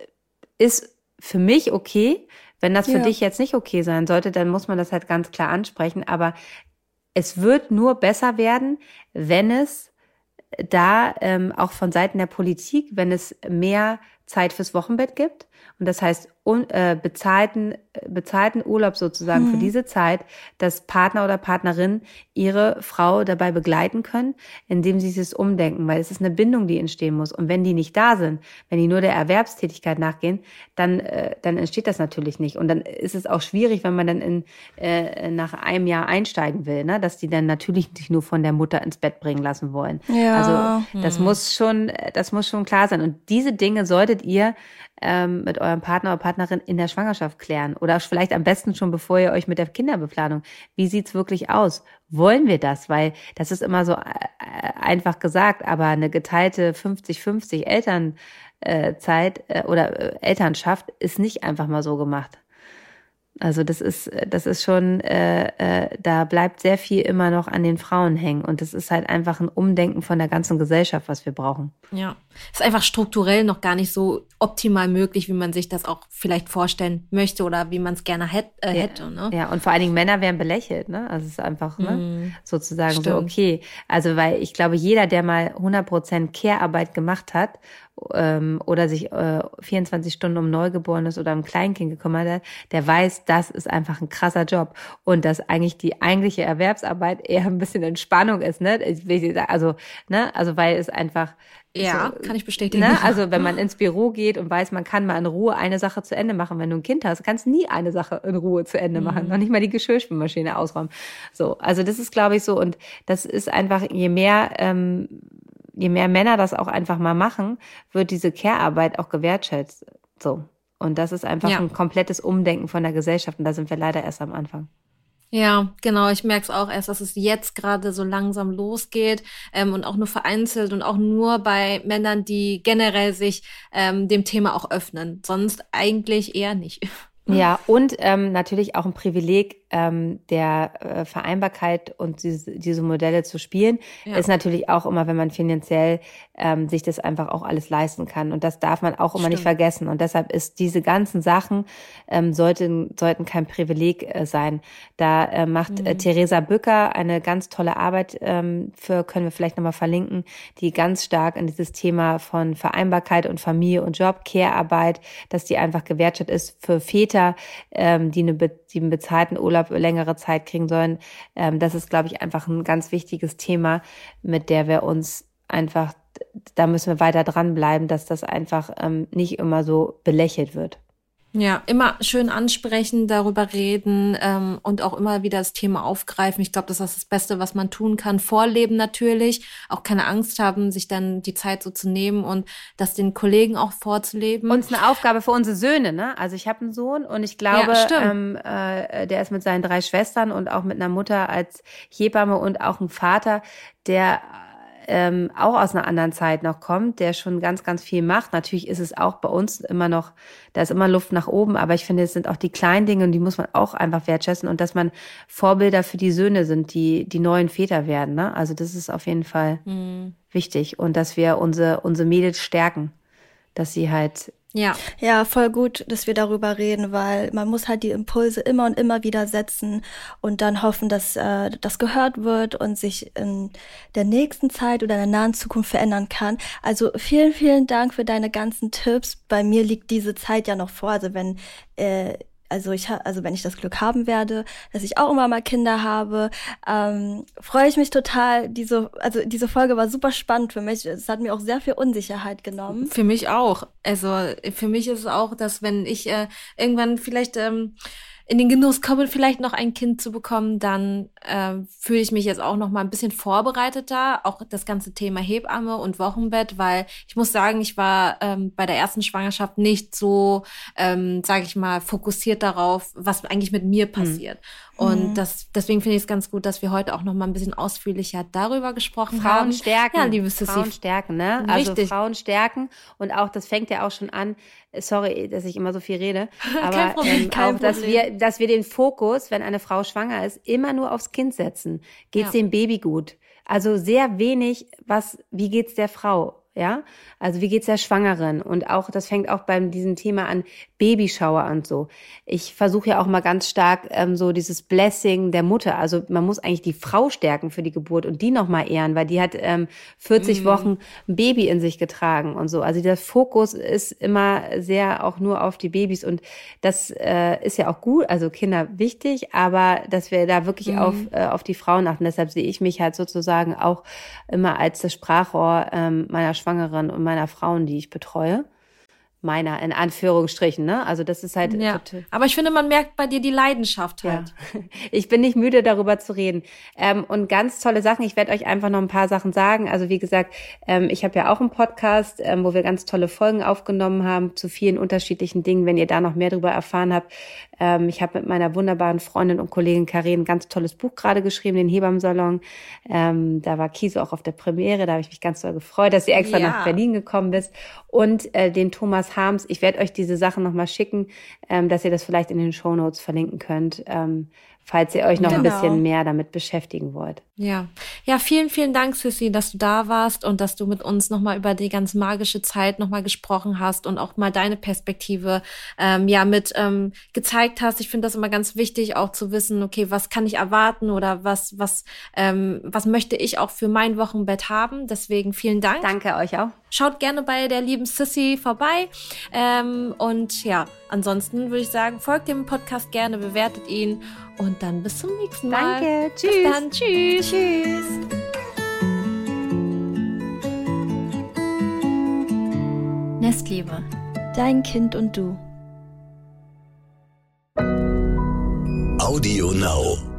ist für mich okay. Wenn das für ja. dich jetzt nicht okay sein sollte, dann muss man das halt ganz klar ansprechen. Aber es wird nur besser werden, wenn es da ähm, auch von Seiten der Politik, wenn es mehr Zeit fürs Wochenbett gibt, und das heißt un, äh, bezahlten, bezahlten Urlaub sozusagen mhm. für diese Zeit, dass Partner oder Partnerin ihre Frau dabei begleiten können, indem sie sich umdenken, weil es ist eine Bindung, die entstehen muss. Und wenn die nicht da sind, wenn die nur der Erwerbstätigkeit nachgehen, dann, äh, dann entsteht das natürlich nicht. Und dann ist es auch schwierig, wenn man dann in, äh, nach einem Jahr einsteigen will, ne? dass die dann natürlich nicht nur von der Mutter ins Bett bringen lassen wollen. Ja. Also das mhm. muss schon, das muss schon klar sein. Und diese Dinge solltet ihr ähm, mit eurem Partner oder Partnerin in der Schwangerschaft klären oder vielleicht am besten schon bevor ihr euch mit der Kinderbeplanung. Wie sieht's wirklich aus? Wollen wir das? Weil das ist immer so äh, einfach gesagt, aber eine geteilte 50-50 Elternzeit äh, oder äh, Elternschaft ist nicht einfach mal so gemacht. Also das ist, das ist schon, äh, äh, da bleibt sehr viel immer noch an den Frauen hängen. Und das ist halt einfach ein Umdenken von der ganzen Gesellschaft, was wir brauchen. Ja. Ist einfach strukturell noch gar nicht so optimal möglich, wie man sich das auch vielleicht vorstellen möchte oder wie man es gerne hätt, äh, hätte. Ja, ne? ja, und vor allen Dingen Männer werden belächelt, ne? Also es ist einfach ne? Mm, sozusagen stimmt. so okay. Also weil ich glaube, jeder, der mal 100% Care-Arbeit gemacht hat ähm, oder sich äh, 24 Stunden um Neugeborenes oder um Kleinkind gekümmert hat, der weiß, das ist einfach ein krasser Job und dass eigentlich die eigentliche Erwerbsarbeit eher ein bisschen Entspannung ist, ne? Also, ne? Also weil es einfach ja, so, kann ich bestätigen. Ne? Also wenn man ins Büro geht und weiß, man kann mal in Ruhe eine Sache zu Ende machen. Wenn du ein Kind hast, kannst du nie eine Sache in Ruhe zu Ende machen. Mhm. Noch nicht mal die Geschirrspülmaschine ausräumen. So, also das ist, glaube ich, so. Und das ist einfach, je mehr ähm, je mehr Männer das auch einfach mal machen, wird diese Care-Arbeit auch gewertschätzt. So. Und das ist einfach ja. ein komplettes Umdenken von der Gesellschaft. Und da sind wir leider erst am Anfang. Ja, genau. Ich merke es auch erst, dass es jetzt gerade so langsam losgeht ähm, und auch nur vereinzelt und auch nur bei Männern, die generell sich ähm, dem Thema auch öffnen. Sonst eigentlich eher nicht. Ja, und ähm, natürlich auch ein Privileg, ähm, der äh, Vereinbarkeit und diese, diese Modelle zu spielen, ja. ist natürlich auch immer, wenn man finanziell ähm, sich das einfach auch alles leisten kann. Und das darf man auch immer Stimmt. nicht vergessen. Und deshalb ist diese ganzen Sachen ähm, sollten, sollten kein Privileg äh, sein. Da äh, macht äh, mhm. äh, Theresa Bücker eine ganz tolle Arbeit ähm, für, können wir vielleicht nochmal verlinken, die ganz stark in dieses Thema von Vereinbarkeit und Familie und Job, Care-Arbeit, dass die einfach gewertschätzt ist für Väter, ähm, die, eine, die einen bezahlten Urlaub Urlaub längere Zeit kriegen sollen. Ähm, das ist, glaube ich, einfach ein ganz wichtiges Thema, mit der wir uns einfach, da müssen wir weiter dranbleiben, dass das einfach ähm, nicht immer so belächelt wird. Ja, immer schön ansprechen, darüber reden ähm, und auch immer wieder das Thema aufgreifen. Ich glaube, das ist das Beste, was man tun kann. Vorleben natürlich, auch keine Angst haben, sich dann die Zeit so zu nehmen und das den Kollegen auch vorzuleben. Und eine Aufgabe für unsere Söhne, ne? Also ich habe einen Sohn und ich glaube, ja, ähm, äh, der ist mit seinen drei Schwestern und auch mit einer Mutter als Hebamme und auch ein Vater, der ähm, auch aus einer anderen Zeit noch kommt, der schon ganz, ganz viel macht. Natürlich ist es auch bei uns immer noch, da ist immer Luft nach oben, aber ich finde, es sind auch die kleinen Dinge und die muss man auch einfach wertschätzen und dass man Vorbilder für die Söhne sind, die die neuen Väter werden. Ne? Also das ist auf jeden Fall mhm. wichtig und dass wir unsere, unsere Mädels stärken, dass sie halt ja. Ja, voll gut, dass wir darüber reden, weil man muss halt die Impulse immer und immer wieder setzen und dann hoffen, dass äh, das gehört wird und sich in der nächsten Zeit oder in der nahen Zukunft verändern kann. Also vielen, vielen Dank für deine ganzen Tipps. Bei mir liegt diese Zeit ja noch vor. Also wenn äh, also ich also wenn ich das Glück haben werde, dass ich auch immer mal Kinder habe, ähm, freue ich mich total. Diese also diese Folge war super spannend für mich. Es hat mir auch sehr viel Unsicherheit genommen. Für mich auch. Also für mich ist es auch, dass wenn ich äh, irgendwann vielleicht ähm, in den Genuss komme, vielleicht noch ein Kind zu bekommen, dann äh, fühle ich mich jetzt auch noch mal ein bisschen vorbereiteter, auch das ganze Thema Hebamme und Wochenbett, weil ich muss sagen, ich war ähm, bei der ersten Schwangerschaft nicht so, ähm, sage ich mal, fokussiert darauf, was eigentlich mit mir hm. passiert. Mhm. Und mhm. das, deswegen finde ich es ganz gut, dass wir heute auch noch mal ein bisschen ausführlicher darüber gesprochen Frauen haben. Stärken. Ja, liebe Sissi. Frauen stärken, ne? Also Richtig. Frauen stärken. Und auch, das fängt ja auch schon an, sorry, dass ich immer so viel rede, aber Problem, ähm, auch, dass wir, dass wir den Fokus, wenn eine Frau schwanger ist, immer nur aufs Kind setzen. Geht's ja. dem Baby gut? Also sehr wenig, was, wie geht's der Frau? Ja, also wie geht's der Schwangeren? Und auch, das fängt auch beim diesem Thema an, Babyschauer und so. Ich versuche ja auch mal ganz stark ähm, so dieses Blessing der Mutter. Also man muss eigentlich die Frau stärken für die Geburt und die nochmal ehren, weil die hat ähm, 40 mhm. Wochen ein Baby in sich getragen und so. Also der Fokus ist immer sehr auch nur auf die Babys und das äh, ist ja auch gut, also Kinder wichtig, aber dass wir da wirklich mhm. auf, äh, auf die Frauen achten. Deshalb sehe ich mich halt sozusagen auch immer als das Sprachrohr ähm, meiner Schwangeren und meiner Frauen, die ich betreue meiner in Anführungsstrichen, ne? Also das ist halt. Ja. Aber ich finde, man merkt bei dir die Leidenschaft halt. Ja. Ich bin nicht müde, darüber zu reden. Ähm, und ganz tolle Sachen. Ich werde euch einfach noch ein paar Sachen sagen. Also wie gesagt, ähm, ich habe ja auch einen Podcast, ähm, wo wir ganz tolle Folgen aufgenommen haben zu vielen unterschiedlichen Dingen. Wenn ihr da noch mehr darüber erfahren habt, ähm, ich habe mit meiner wunderbaren Freundin und Kollegin Karin ein ganz tolles Buch gerade geschrieben, den Hebammsalon. Ähm, da war Kiso auch auf der Premiere, da habe ich mich ganz doll gefreut, dass sie extra ja. nach Berlin gekommen bist. Und äh, den Thomas Harms, ich werde euch diese Sachen nochmal schicken, ähm, dass ihr das vielleicht in den Show Notes verlinken könnt. Ähm, falls ihr euch noch genau. ein bisschen mehr damit beschäftigen wollt. Ja, ja, vielen, vielen Dank, Sissy, dass du da warst und dass du mit uns nochmal über die ganz magische Zeit nochmal gesprochen hast und auch mal deine Perspektive ähm, ja mit ähm, gezeigt hast. Ich finde das immer ganz wichtig, auch zu wissen, okay, was kann ich erwarten oder was, was, ähm, was möchte ich auch für mein Wochenbett haben. Deswegen vielen Dank. Danke euch auch. Schaut gerne bei der lieben Sissy vorbei. Ähm, und ja, ansonsten würde ich sagen, folgt dem Podcast gerne, bewertet ihn und dann bis zum nächsten Mal. Danke. Tschüss. Bis dann. Tschüss. Tschüss. Nestliebe, dein Kind und du. Audio Now.